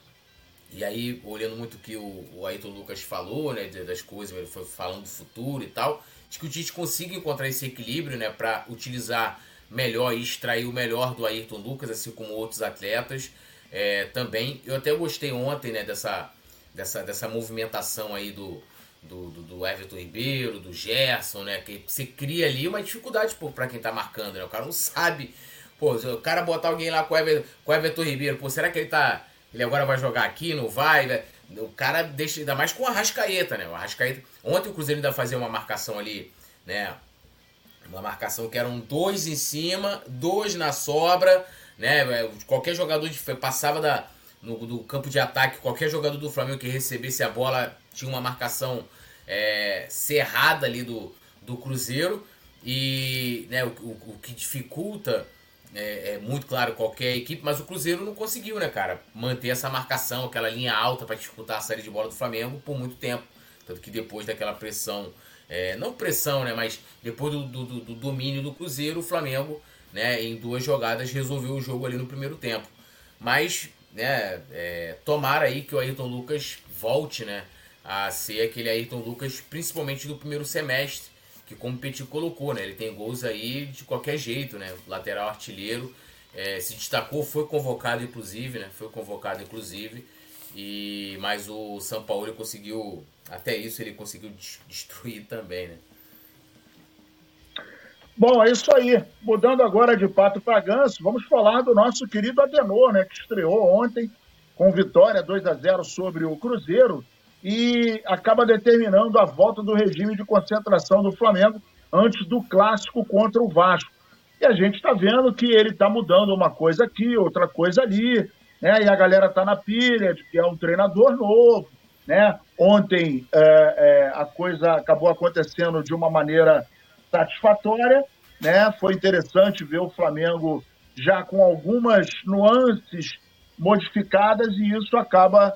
S4: E aí, olhando muito o que o, o Ayrton Lucas falou, né, das coisas, ele foi falando do futuro e tal, de que o Tite consiga encontrar esse equilíbrio, né, para utilizar melhor e extrair o melhor do Ayrton Lucas, assim como outros atletas é, também. Eu até gostei ontem, né, dessa, dessa, dessa movimentação aí do, do, do, do, Everton Ribeiro, do Gerson, né? Que você cria ali uma dificuldade para quem tá marcando, né? O cara não sabe. Pô, o cara botar alguém lá com o Everton, Everton Ribeiro, pô, será que ele tá. Ele agora vai jogar aqui, não vai? Né? O cara deixa. Ainda mais com o Arrascaeta, né? O Arrascaeta. Ontem o Cruzeiro ainda fazia uma marcação ali, né? Uma marcação que eram dois em cima, dois na sobra, né? Qualquer jogador de, passava da, no, do campo de ataque, qualquer jogador do Flamengo que recebesse a bola tinha uma marcação é, cerrada ali do, do Cruzeiro. E né, o, o, o que dificulta é, é, muito claro qualquer equipe, mas o Cruzeiro não conseguiu, né, cara, manter essa marcação, aquela linha alta para disputar a série de bola do Flamengo por muito tempo. Tanto que depois daquela pressão, é, não pressão, né, mas depois do, do, do, domínio do Cruzeiro, o Flamengo, né, em duas jogadas resolveu o jogo ali no primeiro tempo. Mas, né, é, tomara aí que o Ayrton Lucas volte, né, a ser aquele Ayrton Lucas, principalmente do primeiro semestre, que como o Petit colocou, né? Ele tem gols aí de qualquer jeito, né? Lateral artilheiro. É, se destacou, foi convocado inclusive, né? Foi convocado inclusive. E mas o São Paulo conseguiu, até isso ele conseguiu destruir também, né?
S3: Bom, é isso aí. Mudando agora de pato para ganso, vamos falar do nosso querido Adenor, né, que estreou ontem com vitória 2 a 0 sobre o Cruzeiro e acaba determinando a volta do regime de concentração do Flamengo antes do clássico contra o Vasco. E a gente está vendo que ele está mudando uma coisa aqui, outra coisa ali, né? E a galera está na pilha de que é um treinador novo, né? Ontem é, é, a coisa acabou acontecendo de uma maneira satisfatória, né? Foi interessante ver o Flamengo já com algumas nuances modificadas e isso acaba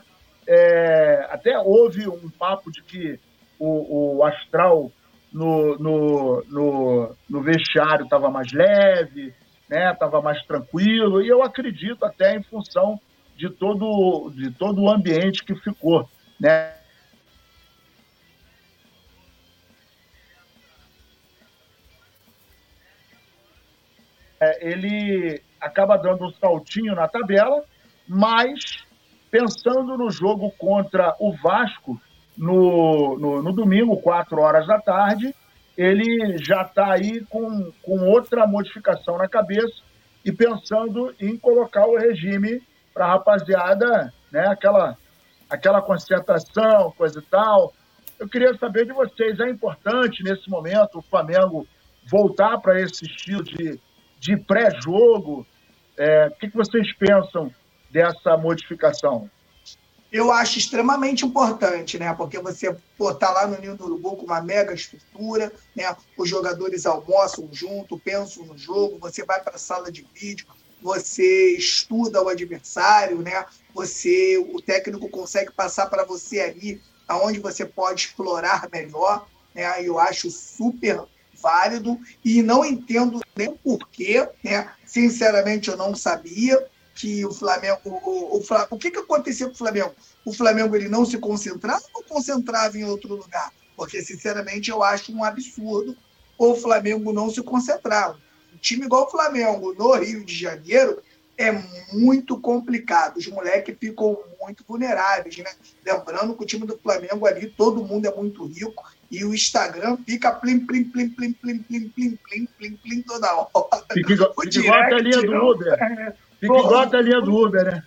S3: é, até houve um papo de que o, o astral no, no, no, no vestiário estava mais leve, né, mais tranquilo, e eu acredito até em função de todo, de todo o ambiente que ficou. Né? É, ele acaba dando um saltinho na tabela, mas pensando no jogo contra o Vasco no, no, no domingo, 4 horas da tarde, ele já está aí com, com outra modificação na cabeça e pensando em colocar o regime para a rapaziada, né, aquela, aquela concentração, coisa e tal. Eu queria saber de vocês, é importante nesse momento o Flamengo voltar para esse estilo de, de pré-jogo? É, o que, que vocês pensam dessa modificação?
S5: Eu acho extremamente importante, né? Porque você está lá no Ninho do Urubu com uma mega estrutura, né? Os jogadores almoçam junto, pensam no jogo, você vai para a sala de vídeo, você estuda o adversário, né? Você, o técnico consegue passar para você ali aonde você pode explorar melhor, né? Eu acho super válido e não entendo nem porquê, né? Sinceramente, eu não sabia, que o Flamengo. O, o, o, o que, que acontecia com o Flamengo? O Flamengo ele não se concentrava ou concentrava em outro lugar? Porque, sinceramente, eu acho um absurdo o Flamengo não se concentrar. Um time igual o Flamengo no Rio de Janeiro é muito complicado. Os moleques ficam muito vulneráveis, né? Lembrando que o time do Flamengo ali, todo mundo é muito rico e o Instagram fica plim, plim, plim, plim, plim, plim, plim, plim, plim, plim toda hora.
S3: Fica igual, o fica igual a telinha do Uber. Fica Porra, igual a telinha do Uber, né?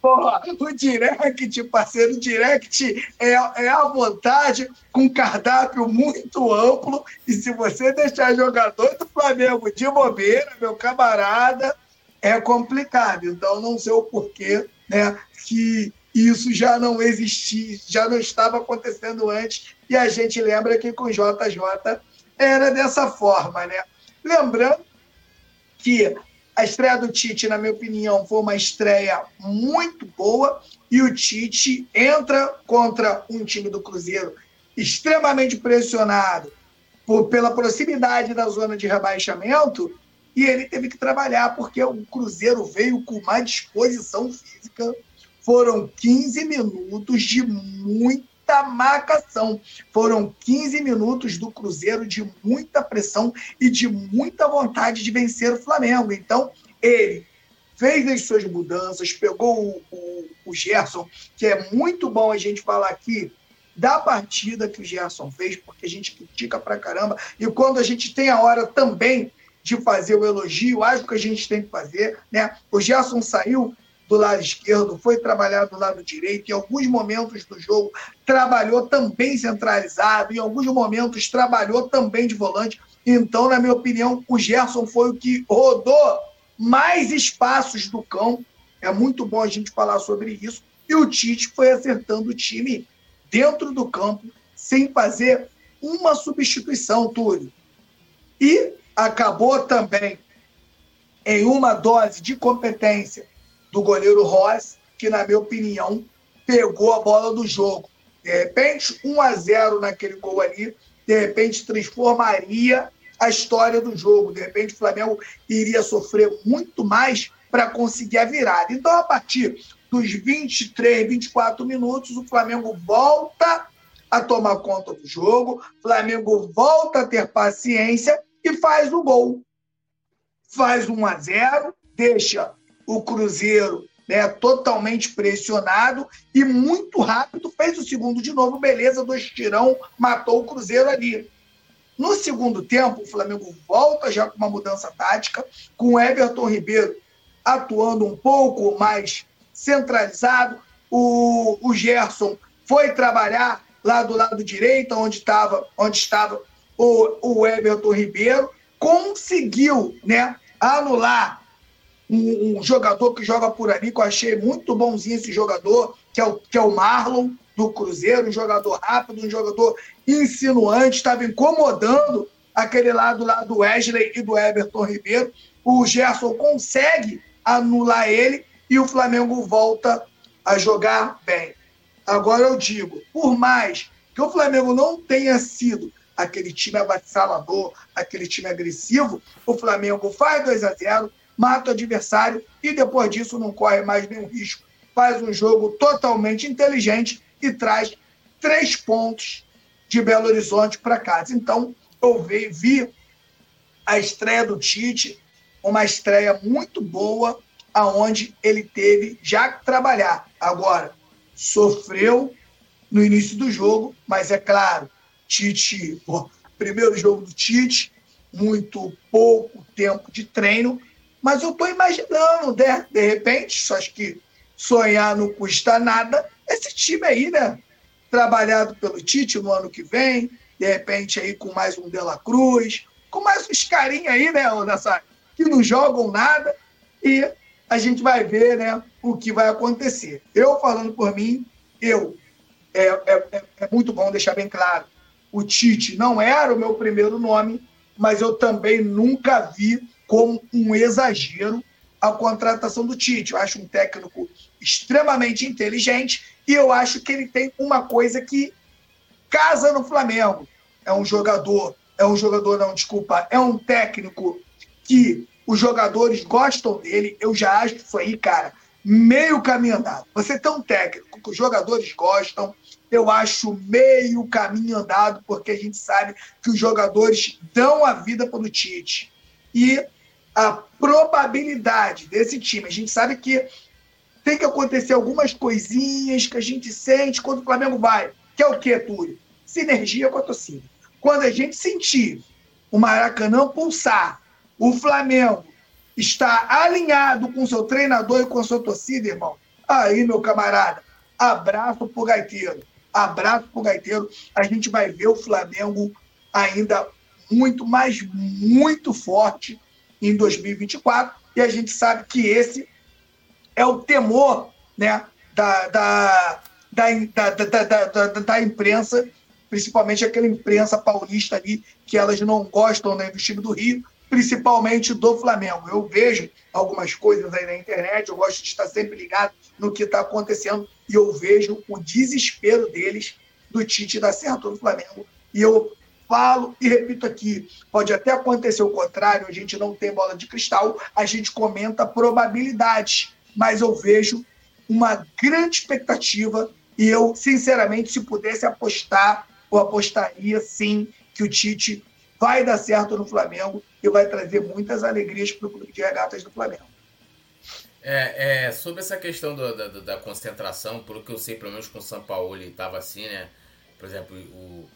S5: Porra, o direct, parceiro, o direct é, é à vontade, com cardápio muito amplo. E se você deixar jogador do Flamengo de bobeira, meu camarada, é complicado. Então, não sei o porquê né, que isso já não existia, já não estava acontecendo antes. E a gente lembra que com o JJ era dessa forma, né? Lembrando que a estreia do Tite, na minha opinião, foi uma estreia muito boa e o Tite entra contra um time do Cruzeiro extremamente pressionado por, pela proximidade da zona de rebaixamento e ele teve que trabalhar porque o Cruzeiro veio com uma disposição física. Foram 15 minutos de muita marcação. Foram 15 minutos do Cruzeiro de muita pressão e de muita vontade de vencer o Flamengo. Então, ele fez as suas mudanças, pegou o, o, o Gerson, que é muito bom a gente falar aqui da partida que o Gerson fez, porque a gente critica pra caramba. E quando a gente tem a hora também de fazer o elogio, acho que a gente tem que fazer, né? O Gerson saiu do lado esquerdo, foi trabalhar do lado direito, em alguns momentos do jogo trabalhou também centralizado, em alguns momentos trabalhou também de volante. Então, na minha opinião, o Gerson foi o que rodou mais espaços do campo. É muito bom a gente falar sobre isso. E o Tite foi acertando o time dentro do campo, sem fazer uma substituição, Túlio. E acabou também em uma dose de competência do goleiro Ross, que, na minha opinião, pegou a bola do jogo. De repente, 1 a 0 naquele gol ali, de repente transformaria a história do jogo. De repente, o Flamengo iria sofrer muito mais para conseguir a virada. Então, a partir dos 23, 24 minutos, o Flamengo volta a tomar conta do jogo, o Flamengo volta a ter paciência e faz o gol. Faz 1 a 0, deixa o Cruzeiro né, totalmente pressionado e muito rápido fez o segundo de novo, beleza, dois tirão, matou o Cruzeiro ali. No segundo tempo, o Flamengo volta já com uma mudança tática, com Everton Ribeiro atuando um pouco mais centralizado, o, o Gerson foi trabalhar lá do lado direito, onde estava onde estava o, o Everton Ribeiro, conseguiu né, anular um, um, jogador que joga por ali, que eu achei muito bonzinho esse jogador, que é o, que é o Marlon, do Cruzeiro, um jogador rápido, um jogador insinuante, estava incomodando aquele lado lá do Wesley e do Everton Ribeiro. O Gerson consegue anular ele e o Flamengo volta a jogar bem. Agora eu digo, por mais que o Flamengo não tenha sido aquele time avassalador, aquele time agressivo, o Flamengo faz 2 a 0 mata o adversário e depois disso não corre mais nenhum risco. Faz um jogo totalmente inteligente e traz três pontos de Belo Horizonte para casa. Então, eu vi, vi a estreia do Tite, uma estreia muito boa, aonde ele teve já que trabalhar. Agora, sofreu no início do jogo, mas é claro, Tite, primeiro jogo do Tite, muito pouco tempo de treino, mas eu estou imaginando, né? De repente, só acho que sonhar não custa nada, esse time aí, né? Trabalhado pelo Tite no ano que vem, de repente aí com mais um Dela Cruz, com mais uns carinhos aí, né, nessa, que não jogam nada, e a gente vai ver, né, o que vai acontecer. Eu falando por mim, eu é, é, é, é muito bom deixar bem claro. O Tite não era o meu primeiro nome, mas eu também nunca vi como um exagero a contratação do Tite. Eu acho um técnico extremamente inteligente e eu acho que ele tem uma coisa que casa no Flamengo. É um jogador, é um jogador, não, desculpa, é um técnico que os jogadores gostam dele. Eu já acho isso aí, cara, meio caminho andado. Você tem um técnico que os jogadores gostam, eu acho meio caminho andado, porque a gente sabe que os jogadores dão a vida pelo Tite. E a probabilidade desse time, a gente sabe que tem que acontecer algumas coisinhas que a gente sente quando o Flamengo vai. Que é o que, Túlio? Sinergia com a torcida. Quando a gente sentir o Maracanã pulsar, o Flamengo está alinhado com seu treinador e com sua torcida, irmão. Aí, meu camarada, abraço pro gaiteiro. Abraço pro gaiteiro. A gente vai ver o Flamengo ainda muito, mas muito forte em 2024. E a gente sabe que esse é o temor né, da, da, da, da, imprensa, principalmente aquela imprensa paulista ali, que elas não gostam né, do time do Rio, principalmente do Flamengo. Eu vejo algumas coisas aí na internet, eu gosto de estar sempre ligado no que está acontecendo, e eu vejo o desespero deles do Tite dar certo no Flamengo. E eu falo e repito aqui, pode até acontecer o contrário, a gente não tem bola de cristal, a gente comenta probabilidades mas eu vejo uma grande expectativa e eu, sinceramente, se pudesse apostar, eu apostaria sim que o Tite vai dar certo no Flamengo e vai trazer muitas alegrias para o clube de regatas do Flamengo.
S4: É, é, sobre essa questão do, da, da, concentração, pelo que eu sei, pelo menos com o São Paulo estava assim, né? Por exemplo, o,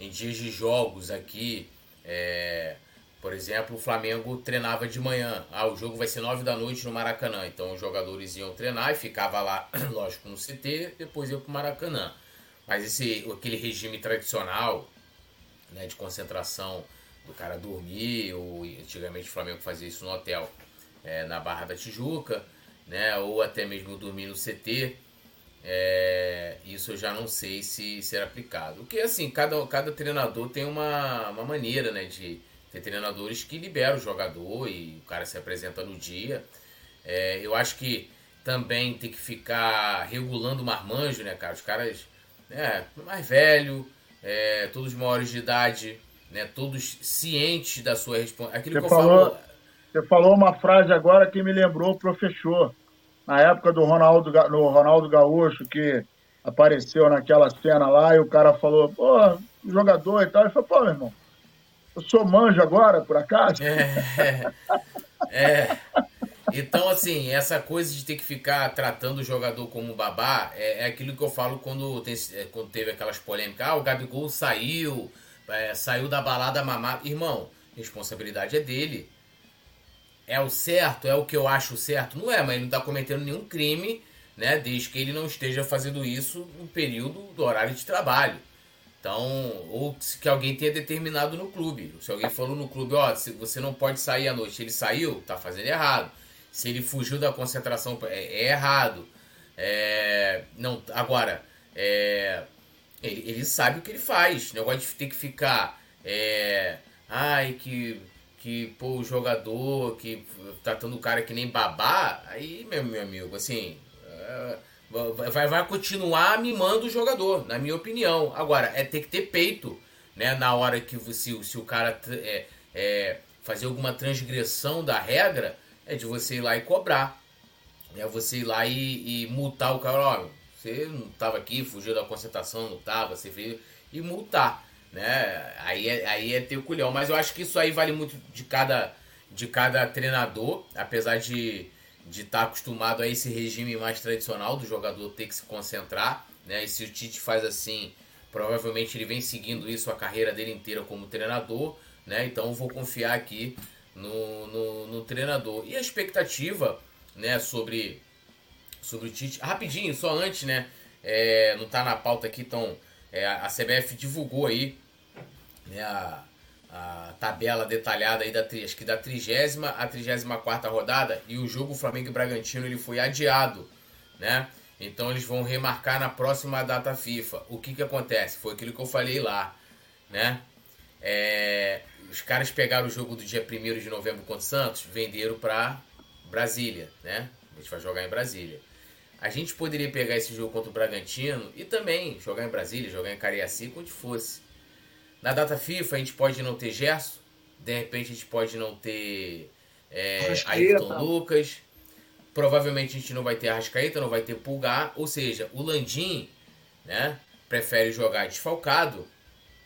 S4: em dias de jogos aqui, é, por exemplo, o Flamengo treinava de manhã. Ah, o jogo vai ser 9 da noite no Maracanã. Então os jogadores iam treinar e ficava lá, lógico, no CT, depois ia para o Maracanã. Mas esse, aquele regime tradicional né, de concentração do cara dormir, ou antigamente o Flamengo fazia isso no hotel é, na Barra da Tijuca, né, ou até mesmo dormir no CT. É, isso eu já não sei se será aplicado. Porque assim, cada, cada treinador tem uma, uma maneira né, de ter treinadores que liberam o jogador e o cara se apresenta no dia. É, eu acho que também tem que ficar regulando o marmanjo, né, cara? Os caras né, mais velho, é, todos maiores de idade, né, todos cientes da sua responsabilidade.
S3: Você falou, falo... Você falou uma frase agora que me lembrou o professor. Na época do Ronaldo, no Ronaldo Gaúcho, que apareceu naquela cena lá, e o cara falou, pô, jogador e tal. Ele falou, pô, meu irmão, eu sou manjo agora, por acaso?
S4: É, é. Então, assim, essa coisa de ter que ficar tratando o jogador como babá é, é aquilo que eu falo quando, tem, é, quando teve aquelas polêmicas. Ah, o Gabigol saiu, é, saiu da balada mamada. Irmão, responsabilidade é dele. É o certo? É o que eu acho certo? Não é, mas ele não está cometendo nenhum crime, né? Desde que ele não esteja fazendo isso no período do horário de trabalho. Então, ou que alguém tenha determinado no clube. Se alguém falou no clube, ó, você não pode sair à noite, ele saiu, tá fazendo errado. Se ele fugiu da concentração, é, é errado. É, não, agora, é, ele, ele, sabe o que ele faz. O negócio de ter que ficar. É, ai, que. Que, pô, o jogador que tratando o cara que nem babá, aí, meu, meu amigo, assim. É, vai, vai continuar mimando o jogador, na minha opinião. Agora, é ter que ter peito, né? Na hora que se, se o cara é, é, fazer alguma transgressão da regra, é de você ir lá e cobrar. É você ir lá e, e multar o cara, ó, você não estava aqui, fugiu da concentração, não estava, você veio e multar, né? Aí é, aí é ter o culhão. Mas eu acho que isso aí vale muito de cada, de cada treinador, apesar de de estar tá acostumado a esse regime mais tradicional do jogador ter que se concentrar, né? E se o Tite faz assim, provavelmente ele vem seguindo isso a carreira dele inteira como treinador, né? Então vou confiar aqui no, no, no treinador. E a expectativa, né, sobre, sobre o Tite. Rapidinho, só antes, né? É, não tá na pauta aqui, então é, a CBF divulgou aí né, a, a tabela detalhada aí da, acho que da trigésima a trigésima quarta rodada e o jogo Flamengo e Bragantino ele foi adiado, né? Então eles vão remarcar na próxima data FIFA. O que que acontece? Foi aquilo que eu falei lá, né? É, os caras pegaram o jogo do dia 1 de novembro contra o Santos, venderam para Brasília, né? A gente vai jogar em Brasília. A gente poderia pegar esse jogo contra o Bragantino e também jogar em Brasília, jogar em Cariacica, onde fosse. Na data FIFA a gente pode não ter Gerson, de repente a gente pode não ter é, Ayrton Lucas, provavelmente a gente não vai ter Arrascaeta, não vai ter Pulgar, ou seja, o Landim né, prefere jogar desfalcado,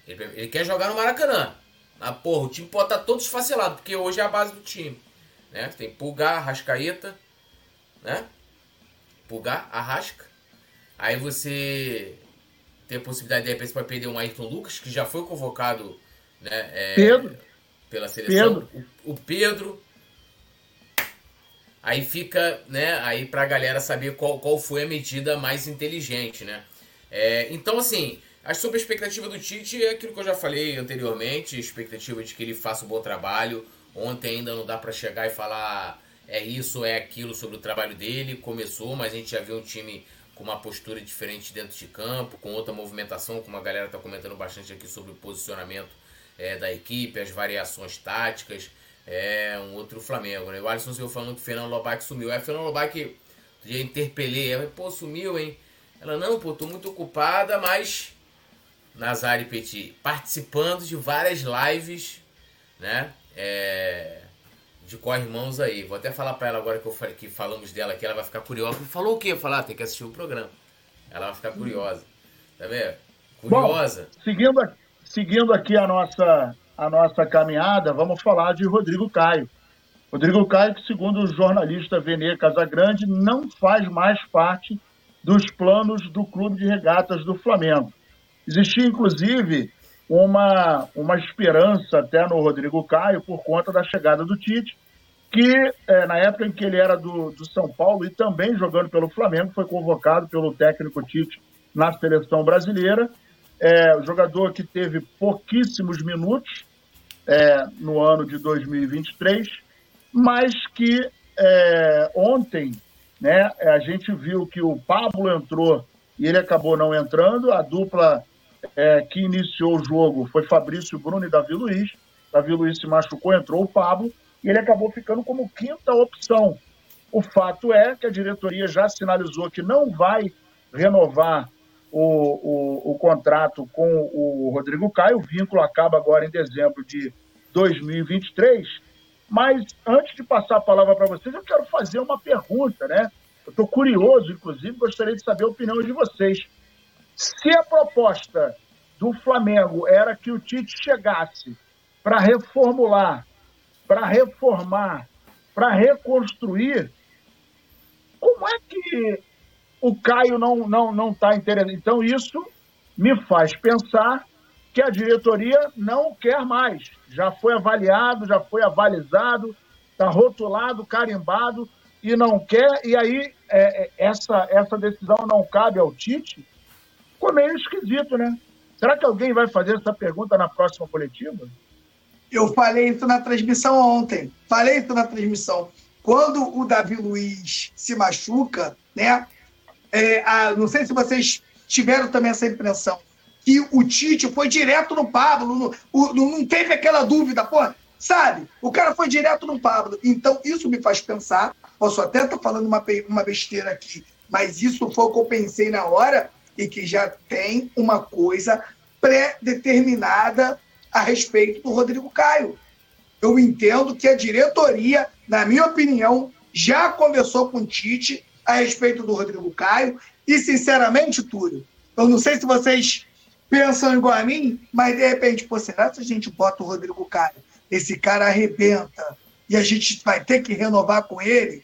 S4: ele, ele quer jogar no Maracanã. Mas, porra, o time pode estar todo esfacelado, porque hoje é a base do time. Né? Tem Pulgar, Arrascaeta, né? Pulgar, Arrasca. Aí você tem a possibilidade de repente para perder um Ayrton Lucas, que já foi convocado né, é,
S3: Pedro.
S4: pela seleção. Pedro. O, o, Pedro. Aí fica, né, aí pra galera saber qual, qual foi a medida mais inteligente, né? É, então, assim, a sobre a expectativa do Tite é aquilo que eu já falei anteriormente, expectativa de que ele faça um bom trabalho. Ontem ainda não dá para chegar e falar é isso, é aquilo sobre o trabalho dele. Começou, mas a gente já viu um time com uma postura diferente dentro de campo, com outra movimentação, como a galera está comentando bastante aqui sobre o posicionamento é, da equipe, as variações táticas. É um outro Flamengo, né? O Alisson falando que o Fernando Lobac sumiu. É, Fernando Lobac, já interpelei, ela, pô, sumiu, hein? Ela, não, pô, tô muito ocupada, mas Nazari Petit participando de várias lives, né? É, de corre-mãos aí. Vou até falar para ela agora que, eu, que falamos dela aqui, ela vai ficar curiosa. Falou o quê? Falar, ah, tem que assistir o programa. Ela vai ficar curiosa. Tá vendo? Curiosa.
S3: Bom, seguindo, seguindo aqui a nossa, a nossa caminhada, vamos falar de Rodrigo Caio. Rodrigo Caio, que segundo o jornalista Venê Casagrande, não faz mais parte dos planos do Clube de Regatas do Flamengo. Existia, inclusive, uma, uma esperança até no Rodrigo Caio por conta da chegada do Tite, que é, na época em que ele era do, do São Paulo e também jogando pelo Flamengo, foi convocado pelo técnico Tite na seleção brasileira. É, jogador que teve pouquíssimos minutos é, no ano de 2023, mas que é, ontem né, a gente viu que o Pablo entrou e ele acabou não entrando, a dupla é, que iniciou o jogo foi Fabrício Bruno e Davi Luiz. Davi Luiz se machucou, entrou o Pablo e ele acabou ficando como quinta opção. O fato é que a diretoria já sinalizou que não vai renovar o, o, o contrato com o Rodrigo Caio. O vínculo acaba agora em dezembro de 2023. Mas antes de passar a palavra para vocês, eu quero fazer uma pergunta, né? Eu estou curioso, inclusive, gostaria de saber a opinião de vocês. Se a proposta do Flamengo era que o Tite chegasse para reformular, para reformar, para reconstruir, como é que o Caio não não não está interessado? Então isso me faz pensar que a diretoria não quer mais. Já foi avaliado, já foi avalizado, está rotulado, carimbado e não quer. E aí é, é essa essa decisão não cabe ao Tite ficou meio esquisito, né? Será que alguém vai fazer essa pergunta na próxima coletiva?
S5: Eu falei isso na transmissão ontem. Falei isso na transmissão. Quando o Davi Luiz se machuca, né? É, a, não sei se vocês tiveram também essa impressão que o Tite foi direto no Pablo, no, o, não teve aquela dúvida, pô, sabe? O cara foi direto no Pablo. Então, isso me faz pensar, posso até estar falando uma, uma besteira aqui, mas isso foi o que eu pensei na hora, e que já tem uma coisa pré-determinada a respeito do Rodrigo Caio. Eu entendo que a diretoria, na minha opinião, já conversou com o Tite a respeito do Rodrigo Caio e, sinceramente, Túlio, eu não sei se vocês pensam igual a mim, mas de repente, pô, será que a gente bota o Rodrigo Caio? Esse cara arrebenta e a gente vai ter que renovar com ele?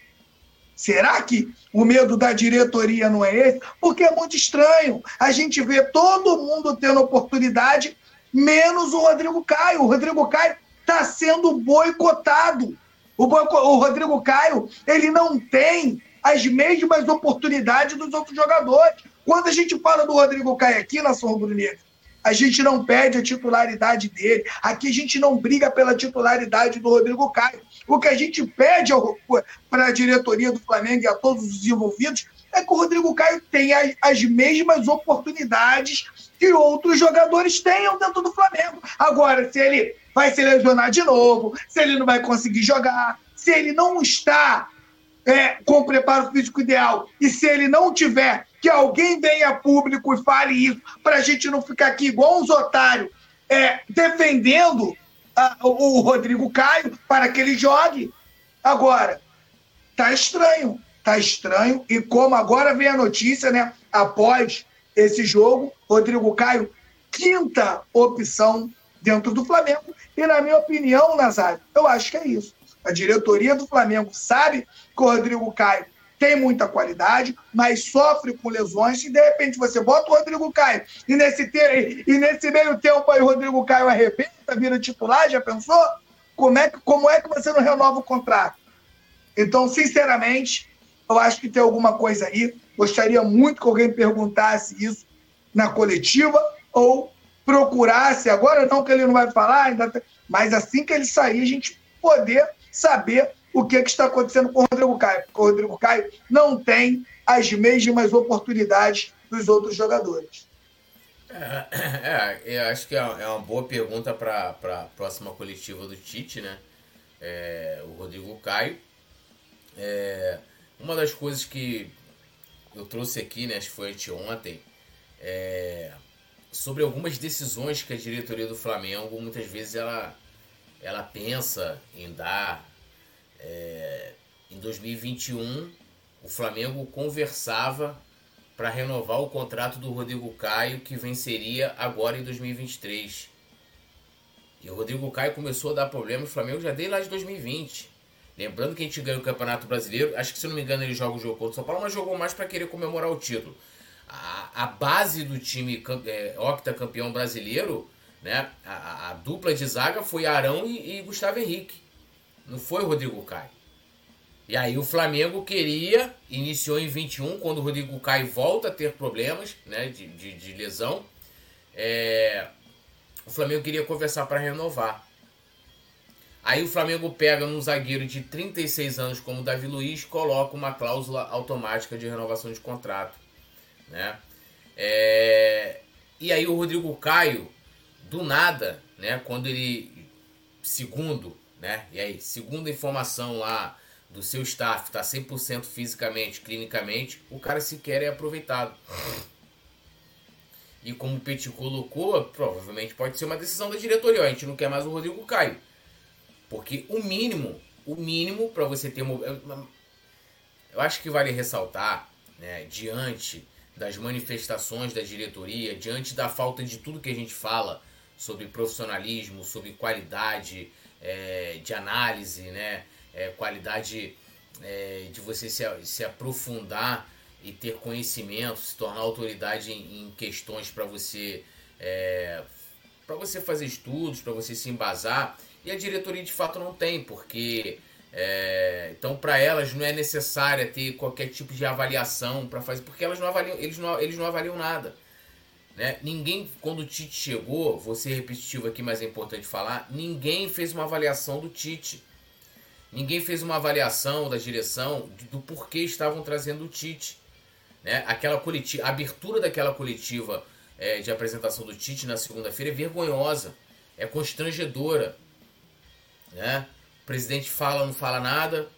S5: Será que o medo da diretoria não é esse? Porque é muito estranho. A gente vê todo mundo tendo oportunidade, menos o Rodrigo Caio. O Rodrigo Caio está sendo boicotado. O, boico... o Rodrigo Caio ele não tem as mesmas oportunidades dos outros jogadores. Quando a gente fala do Rodrigo Caio aqui na São Rubro Negra, a gente não pede a titularidade dele. Aqui a gente não briga pela titularidade do Rodrigo Caio. O que a gente pede para a diretoria do Flamengo e a todos os envolvidos é que o Rodrigo Caio tenha as mesmas oportunidades que outros jogadores tenham dentro do Flamengo. Agora, se ele vai se lesionar de novo, se ele não vai conseguir jogar, se ele não está é, com o preparo físico ideal e se ele não tiver, que alguém venha público e fale isso, para a gente não ficar aqui igual uns otários é, defendendo o Rodrigo Caio para que ele jogue. Agora, tá estranho, tá estranho. E como agora vem a notícia, né? Após esse jogo, Rodrigo Caio, quinta opção dentro do Flamengo. E na minha opinião, Nazário, eu acho que é isso. A diretoria do Flamengo sabe que o Rodrigo Caio tem muita qualidade, mas sofre com lesões, e de repente você bota o Rodrigo Caio, e nesse, e nesse meio tempo aí o Rodrigo Caio arrebenta, vira titular, já pensou? Como é, que, como é que você não renova o contrato? Então, sinceramente, eu acho que tem alguma coisa aí. Gostaria muito que alguém perguntasse isso na coletiva ou procurasse, agora não que ele não vai falar, ainda mas assim que ele sair, a gente poder saber o que, é que está acontecendo com o Rodrigo Caio. Porque o Rodrigo Caio não tem as mesmas oportunidades dos outros jogadores.
S4: É, é eu acho que é, é uma boa pergunta para a próxima coletiva do Tite, né? É, o Rodrigo Caio. É, uma das coisas que eu trouxe aqui, né, acho que foi anteontem, é, sobre algumas decisões que a diretoria do Flamengo muitas vezes ela, ela pensa em dar é, em 2021 o Flamengo conversava para renovar o contrato do Rodrigo Caio, que venceria agora em 2023. E o Rodrigo Caio começou a dar problemas no Flamengo já desde lá de 2020. Lembrando que a gente ganhou o Campeonato Brasileiro, acho que se não me engano ele joga o jogo contra o São Paulo, mas jogou mais para querer comemorar o título. A, a base do time é, octacampeão brasileiro, né, a, a, dupla de zaga foi Arão e, e Gustavo Henrique. Não foi o Rodrigo Caio. E aí o Flamengo queria, iniciou em 21, quando o Rodrigo Caio volta a ter problemas né, de, de, de lesão. É, o Flamengo queria conversar para renovar. Aí o Flamengo pega num zagueiro de 36 anos como o Davi Luiz coloca uma cláusula automática de renovação de contrato. Né? É, e aí o Rodrigo Caio, do nada, né, quando ele, segundo, né, e aí, segundo a informação lá do seu staff está 100% fisicamente, clinicamente, o cara sequer é aproveitado. E como o Petit colocou, provavelmente pode ser uma decisão da diretoria. A gente não quer mais o Rodrigo Caio. Porque o mínimo, o mínimo para você ter. Eu acho que vale ressaltar, né, diante das manifestações da diretoria, diante da falta de tudo que a gente fala sobre profissionalismo, sobre qualidade é, de análise, né? é, qualidade é, de você se, se aprofundar e ter conhecimento, se tornar autoridade em, em questões para você é, para você fazer estudos, para você se embasar. E a diretoria de fato não tem, porque é, então para elas não é necessária ter qualquer tipo de avaliação para fazer, porque elas não avaliam, eles não, eles não avaliam nada. Né? Ninguém, quando o Tite chegou, ser repetitivo aqui, mas é importante falar, ninguém fez uma avaliação do Tite. Ninguém fez uma avaliação da direção do porquê estavam trazendo o Tite. Né? Aquela coletiva, a abertura daquela coletiva é, de apresentação do Tite na segunda-feira é vergonhosa, é constrangedora. Né? O presidente fala, não fala nada.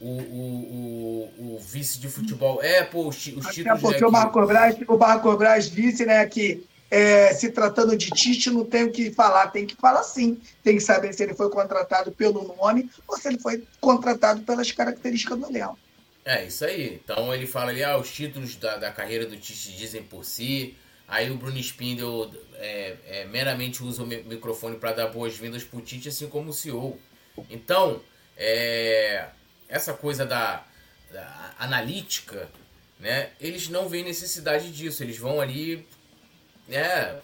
S4: O, o, o, o vice de futebol. É, pô, os, os títulos.
S5: Porque o Marco Braz, o Marco Braz disse né, que é, se tratando de Tite, não tem o que falar, tem que falar sim. Tem que saber se ele foi contratado pelo nome ou se ele foi contratado pelas características do elenco.
S4: É, isso aí. Então ele fala ali, ah, os títulos da, da carreira do Tite dizem por si. Aí o Bruno Spindel é, é, meramente usa o microfone para dar boas-vindas pro Tite, assim como o CEO. Então, é, essa coisa da, da analítica, né, eles não veem necessidade disso. Eles vão ali é.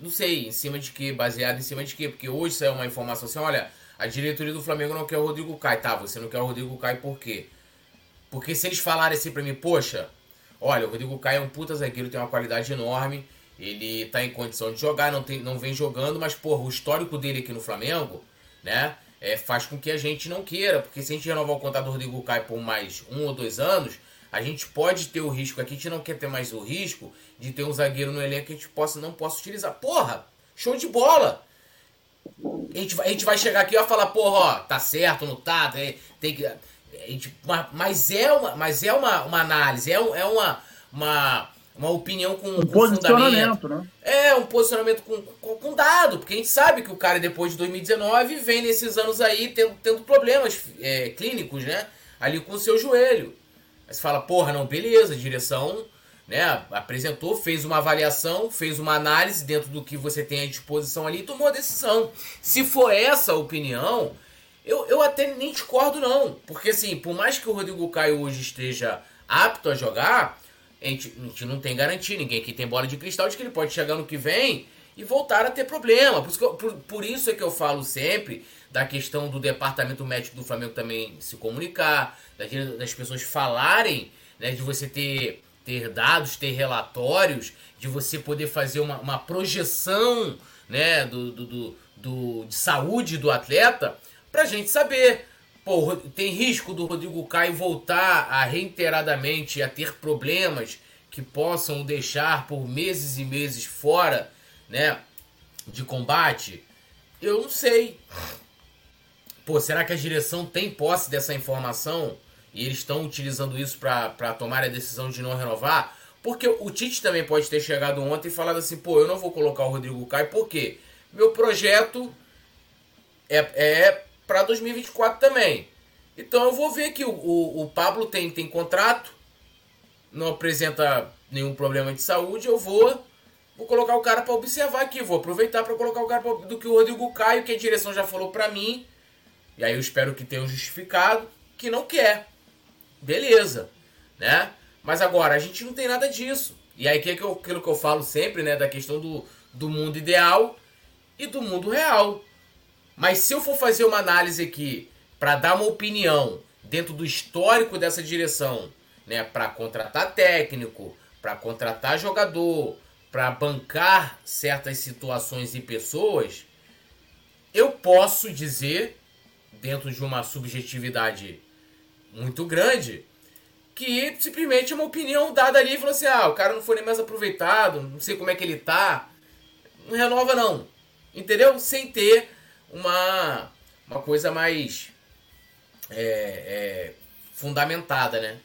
S4: Não sei, em cima de que, baseado em cima de que, porque hoje saiu uma informação assim, olha, a diretoria do Flamengo não quer o Rodrigo Caio. Tá, você não quer o Rodrigo Caio por quê? Porque se eles falarem assim pra mim, poxa, olha, o Rodrigo Caio é um puta zagueiro, tem uma qualidade enorme, ele tá em condição de jogar, não, tem, não vem jogando, mas, porra, o histórico dele aqui no Flamengo, né, é, faz com que a gente não queira, porque se a gente renovar o contrato do Rodrigo Caio por mais um ou dois anos, a gente pode ter o risco aqui, a gente não quer ter mais o risco de ter um zagueiro no elenco que a gente possa, não possa utilizar. Porra, show de bola! A gente, vai, a gente vai chegar aqui e vai falar, porra, ó, tá certo, não tá, tem, tem que. Gente, mas é uma, mas é uma, uma análise, é, é uma, uma, uma opinião com, um com
S3: posicionamento, né?
S4: É, um posicionamento com, com, com, dado, porque a gente sabe que o cara depois de 2019 vem nesses anos aí tendo, tendo problemas é, clínicos, né? Ali com o seu joelho. Aí você fala, porra, não, beleza, direção né, apresentou, fez uma avaliação, fez uma análise dentro do que você tem à disposição ali e tomou a decisão. Se for essa a opinião, eu, eu até nem discordo não. Porque assim, por mais que o Rodrigo Caio hoje esteja apto a jogar, a gente, a gente não tem garantia, ninguém aqui tem bola de cristal de que ele pode chegar no que vem e voltar a ter problema. Por isso, por, por isso é que eu falo sempre da questão do departamento médico do Flamengo também se comunicar, das pessoas falarem, né, de você ter, ter dados, ter relatórios, de você poder fazer uma, uma projeção né, do, do, do, do, de saúde do atleta, para a gente saber. Pô, tem risco do Rodrigo Caio voltar a reiteradamente a ter problemas que possam deixar por meses e meses fora né, de combate? Eu não sei. Pô, será que a direção tem posse dessa informação e eles estão utilizando isso para tomar a decisão de não renovar? Porque o Tite também pode ter chegado ontem e falado assim: pô, eu não vou colocar o Rodrigo Caio, porque meu projeto é, é para 2024 também. Então eu vou ver que o, o, o, Pablo tem, tem contrato, não apresenta nenhum problema de saúde, eu vou vou colocar o cara para observar aqui, vou aproveitar para colocar o cara pra, do que o Rodrigo Caio, que a direção já falou para mim, e aí eu espero que tenham justificado que não quer. Beleza, né? Mas agora a gente não tem nada disso. E aí que é aquilo que eu falo sempre, né, da questão do, do mundo ideal e do mundo real. Mas se eu for fazer uma análise aqui para dar uma opinião dentro do histórico dessa direção, né, para contratar técnico, para contratar jogador, para bancar certas situações e pessoas, eu posso dizer, dentro de uma subjetividade muito grande, que simplesmente uma opinião dada ali e falou assim: ah, o cara não foi nem mais aproveitado, não sei como é que ele tá, não renova não. Entendeu? Sem ter uma, uma coisa mais é, é, fundamentada, né?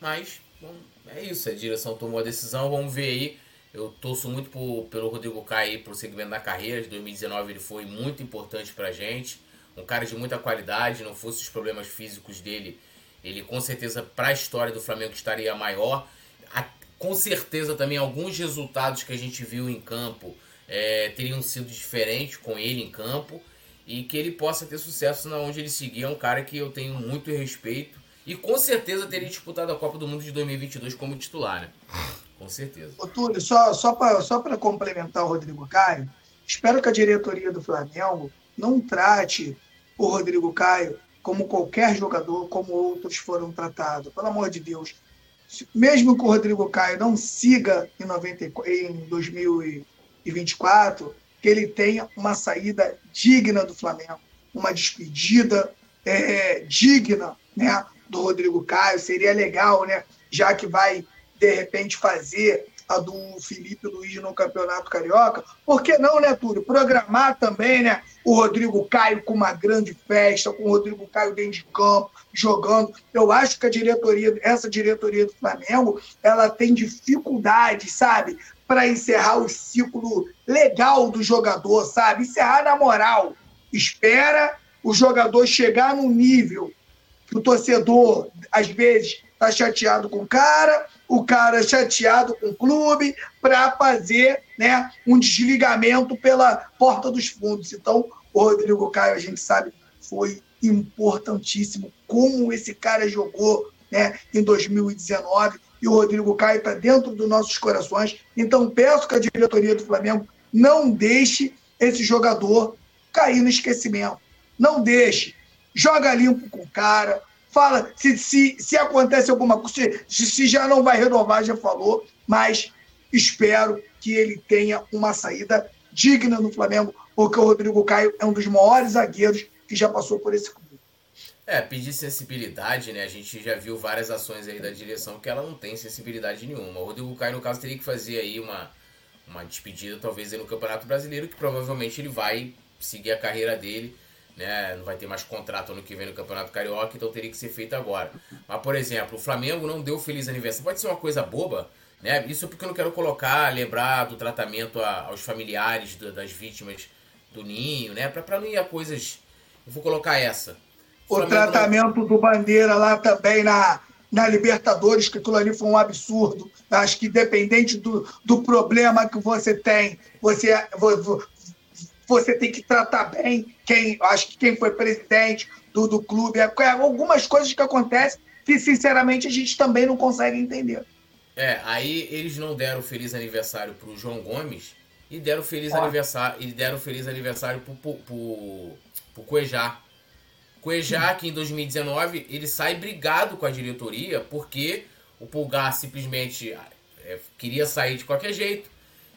S4: Mas bom, é isso, a direção tomou a decisão, vamos ver aí. Eu torço muito pelo Rodrigo Caio pro segmento da carreira. De 2019 ele foi muito importante pra gente. Um cara de muita qualidade, não fosse os problemas físicos dele, ele com certeza para a história do Flamengo estaria maior. A, com certeza também alguns resultados que a gente viu em campo é, teriam sido diferentes com ele em campo e que ele possa ter sucesso na onde ele seguir. É um cara que eu tenho muito respeito e com certeza teria disputado a Copa do Mundo de 2022 como titular, né? Com certeza.
S5: Ô, Túlio, só, só para só complementar o Rodrigo Caio, espero que a diretoria do Flamengo não trate o Rodrigo Caio como qualquer jogador, como outros foram tratados. Pelo amor de Deus. Mesmo que o Rodrigo Caio não siga em, 90, em 2000 e 24, que ele tenha uma saída digna do Flamengo, uma despedida é, digna né, do Rodrigo Caio. Seria legal, né, já que vai, de repente, fazer a do Felipe Luiz no Campeonato Carioca. Por que não, né, Túlio? Programar também, né? O Rodrigo Caio com uma grande festa, com o Rodrigo Caio dentro de campo, jogando. Eu acho que a diretoria, essa diretoria do Flamengo, ela tem dificuldade, sabe? Para encerrar o ciclo legal do jogador, sabe? Encerrar na moral. Espera o jogador chegar num nível que o torcedor, às vezes, está chateado com o cara, o cara chateado com o clube, para fazer né, um desligamento pela porta dos fundos. Então, o Rodrigo Caio, a gente sabe, foi importantíssimo como esse cara jogou né, em 2019 e o Rodrigo Caio está dentro dos nossos corações. Então peço que a diretoria do Flamengo não deixe esse jogador cair no esquecimento. Não deixe. Joga limpo com o cara. Fala se, se, se acontece alguma coisa, se, se já não vai renovar, já falou, mas espero que ele tenha uma saída digna no Flamengo, porque o Rodrigo Caio é um dos maiores zagueiros que já passou por esse clube.
S4: É, pedir sensibilidade, né? A gente já viu várias ações aí da direção que ela não tem sensibilidade nenhuma. O Rodrigo Caio, no caso, teria que fazer aí uma, uma despedida, talvez, no Campeonato Brasileiro, que provavelmente ele vai seguir a carreira dele, né? Não vai ter mais contrato ano que vem no Campeonato Carioca, então teria que ser feito agora. Mas, por exemplo, o Flamengo não deu feliz aniversário. Pode ser uma coisa boba, né? Isso porque eu não quero colocar, lembrar do tratamento a, aos familiares do, das vítimas do Ninho, né? Pra, pra não ir a coisas. Eu vou colocar essa
S5: o tratamento do Bandeira lá também na, na Libertadores, que aquilo ali foi um absurdo. Acho que independente do, do problema que você tem, você, você tem que tratar bem quem, acho que quem foi presidente do, do clube. É, é, algumas coisas que acontecem que, sinceramente, a gente também não consegue entender.
S4: É, aí eles não deram feliz aniversário pro João Gomes e deram feliz Ó. aniversário e deram feliz aniversário pro, pro, pro, pro Cuejá. Cuejá, que em 2019 ele sai brigado com a diretoria porque o Pulgar simplesmente é, queria sair de qualquer jeito,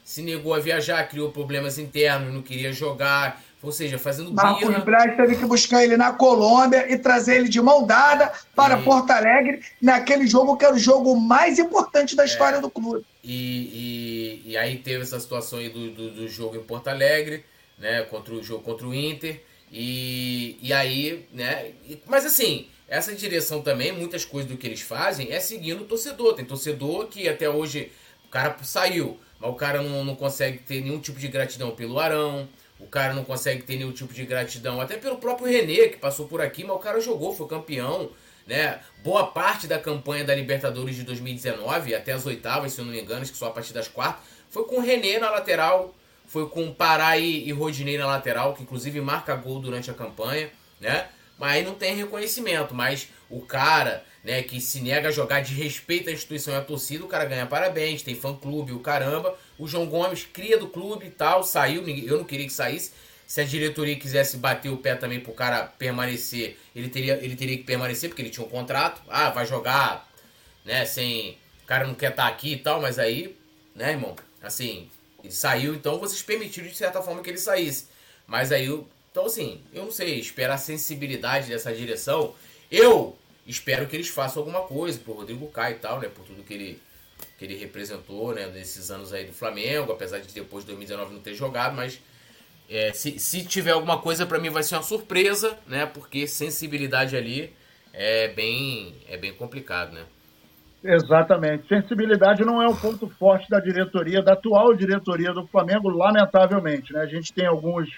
S4: se negou a viajar, criou problemas internos, não queria jogar, ou seja, fazendo
S5: Marcos birra. Braz teve que buscar ele na Colômbia e trazer ele de mão dada para e... Porto Alegre, naquele jogo que era o jogo mais importante da história é. do clube.
S4: E, e, e, aí teve essa situação aí do, do, do jogo em Porto Alegre, né, contra o jogo contra o Inter. E, e aí, né? Mas assim, essa direção também, muitas coisas do que eles fazem é seguindo o torcedor. Tem torcedor que até hoje o cara saiu, mas o cara não, não consegue ter nenhum tipo de gratidão pelo Arão. o cara não consegue ter nenhum tipo de gratidão. Até pelo próprio René, que passou por aqui, mas o cara jogou, foi campeão. Né? Boa parte da campanha da Libertadores de 2019, até as oitavas, se eu não me engano, acho que só a partir das quartas, foi com o René na lateral, foi com Pará e, e Rodinei na lateral, que inclusive marca gol durante a campanha, né? Mas aí não tem reconhecimento, mas o cara, né, que se nega a jogar de respeito à instituição e à torcida, o cara ganha parabéns, tem fã-clube, o caramba. O João Gomes, cria do clube e tal, saiu, eu não queria que saísse. Se a diretoria quisesse bater o pé também pro cara permanecer, ele teria, ele teria que permanecer, porque ele tinha um contrato. Ah, vai jogar, né, sem... O cara não quer estar tá aqui e tal, mas aí, né, irmão, assim, ele saiu, então vocês permitiram de certa forma que ele saísse. Mas aí, então assim, eu não sei, esperar a sensibilidade dessa direção. Eu espero que eles façam alguma coisa pro Rodrigo Caio e tal, né, por tudo que ele que ele representou, né, nesses anos aí do Flamengo, apesar de depois de 2019 não ter jogado, mas é, se, se tiver alguma coisa para mim vai ser uma surpresa, né, porque sensibilidade ali é bem é bem complicado, né.
S3: Exatamente. Sensibilidade não é um ponto forte da diretoria, da atual diretoria do Flamengo, lamentavelmente. Né? A gente tem alguns,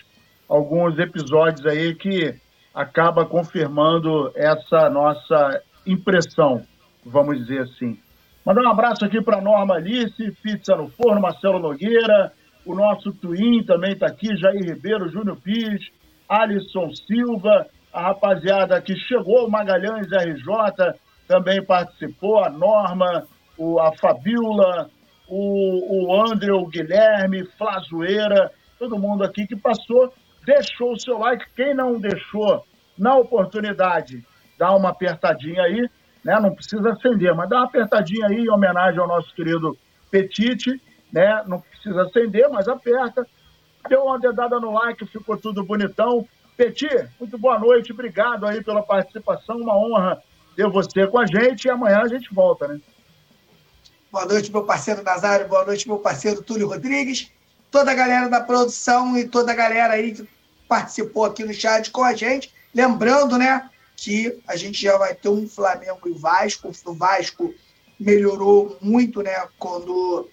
S3: alguns episódios aí que acaba confirmando essa nossa impressão, vamos dizer assim. Mandar um abraço aqui para Norma Alice, Pizza no Forno, Marcelo Nogueira, o nosso Twin também está aqui, Jair Ribeiro, Júnior Pires, Alisson Silva, a rapaziada que chegou, Magalhães RJ, também participou, a Norma, o, a Fabiola, o, o André, o Guilherme, Flazoeira, todo mundo aqui que passou, deixou o seu like. Quem não deixou, na oportunidade, dá uma apertadinha aí, né? Não precisa acender, mas dá uma apertadinha aí em homenagem ao nosso querido Petite, né? Não precisa acender, mas aperta. Deu uma dedada no like, ficou tudo bonitão. Petit, muito boa noite, obrigado aí pela participação, uma honra ter você com a gente e amanhã a gente volta, né?
S5: Boa noite, meu parceiro Nazário, boa noite, meu parceiro Túlio Rodrigues, toda a galera da produção e toda a galera aí que participou aqui no chat com a gente. Lembrando, né, que a gente já vai ter um Flamengo e Vasco. O Vasco melhorou muito, né, quando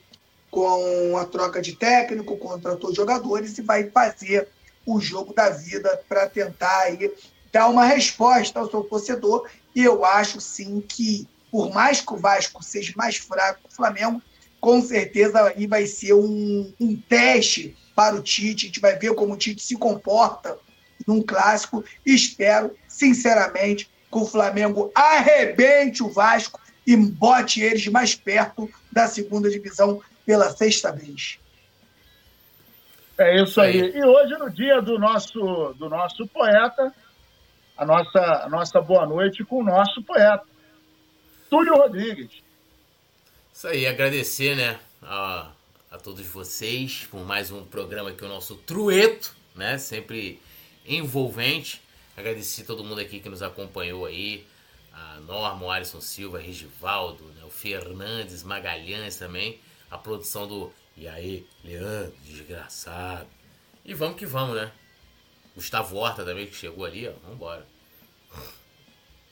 S5: com a troca de técnico, contratou jogadores e vai fazer o jogo da vida para tentar aí dar uma resposta ao seu torcedor e eu acho sim que, por mais que o Vasco seja mais fraco que o Flamengo, com certeza aí vai ser um, um teste para o Tite. A gente vai ver como o Tite se comporta num clássico. Espero, sinceramente, que o Flamengo arrebente o Vasco e bote eles mais perto da segunda divisão pela sexta vez.
S3: É isso aí. E hoje, no dia do nosso, do nosso poeta, a nossa, a nossa boa noite com o nosso poeta, Túlio Rodrigues.
S4: Isso aí, agradecer, né, a, a todos vocês por mais um programa que o nosso Trueto, né, sempre envolvente. Agradecer todo mundo aqui que nos acompanhou aí, a Norma, o Alisson Silva, Regivaldo, né, o Fernandes, Magalhães também, a produção do E aí, Leandro, desgraçado. E vamos que vamos, né? Gustavo Horta também que chegou ali, ó. Vambora.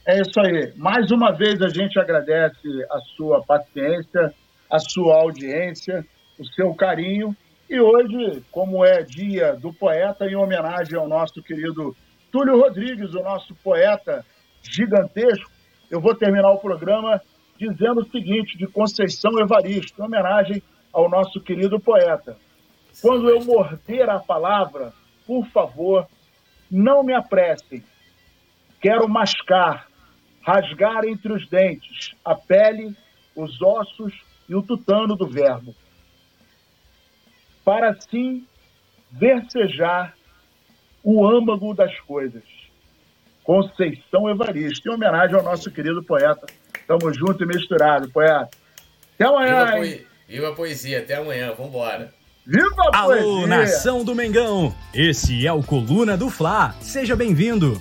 S3: É isso aí. Mais uma vez a gente agradece a sua paciência, a sua audiência, o seu carinho. E hoje, como é dia do poeta, em homenagem ao nosso querido Túlio Rodrigues, o nosso poeta gigantesco, eu vou terminar o programa dizendo o seguinte, de Conceição Evaristo, em homenagem ao nosso querido poeta. Quando eu morder a palavra, por favor, não me apressem. Quero mascar, rasgar entre os dentes a pele, os ossos e o tutano do verbo. Para assim versejar o âmago das coisas. Conceição Evaristo, em homenagem ao nosso querido poeta. Tamo junto e misturado, poeta. Até amanhã.
S4: Viva, Viva a poesia, até amanhã, vambora.
S1: Viva a Alô, poesia. nação do Mengão! Esse é o Coluna do Fla. Seja bem-vindo.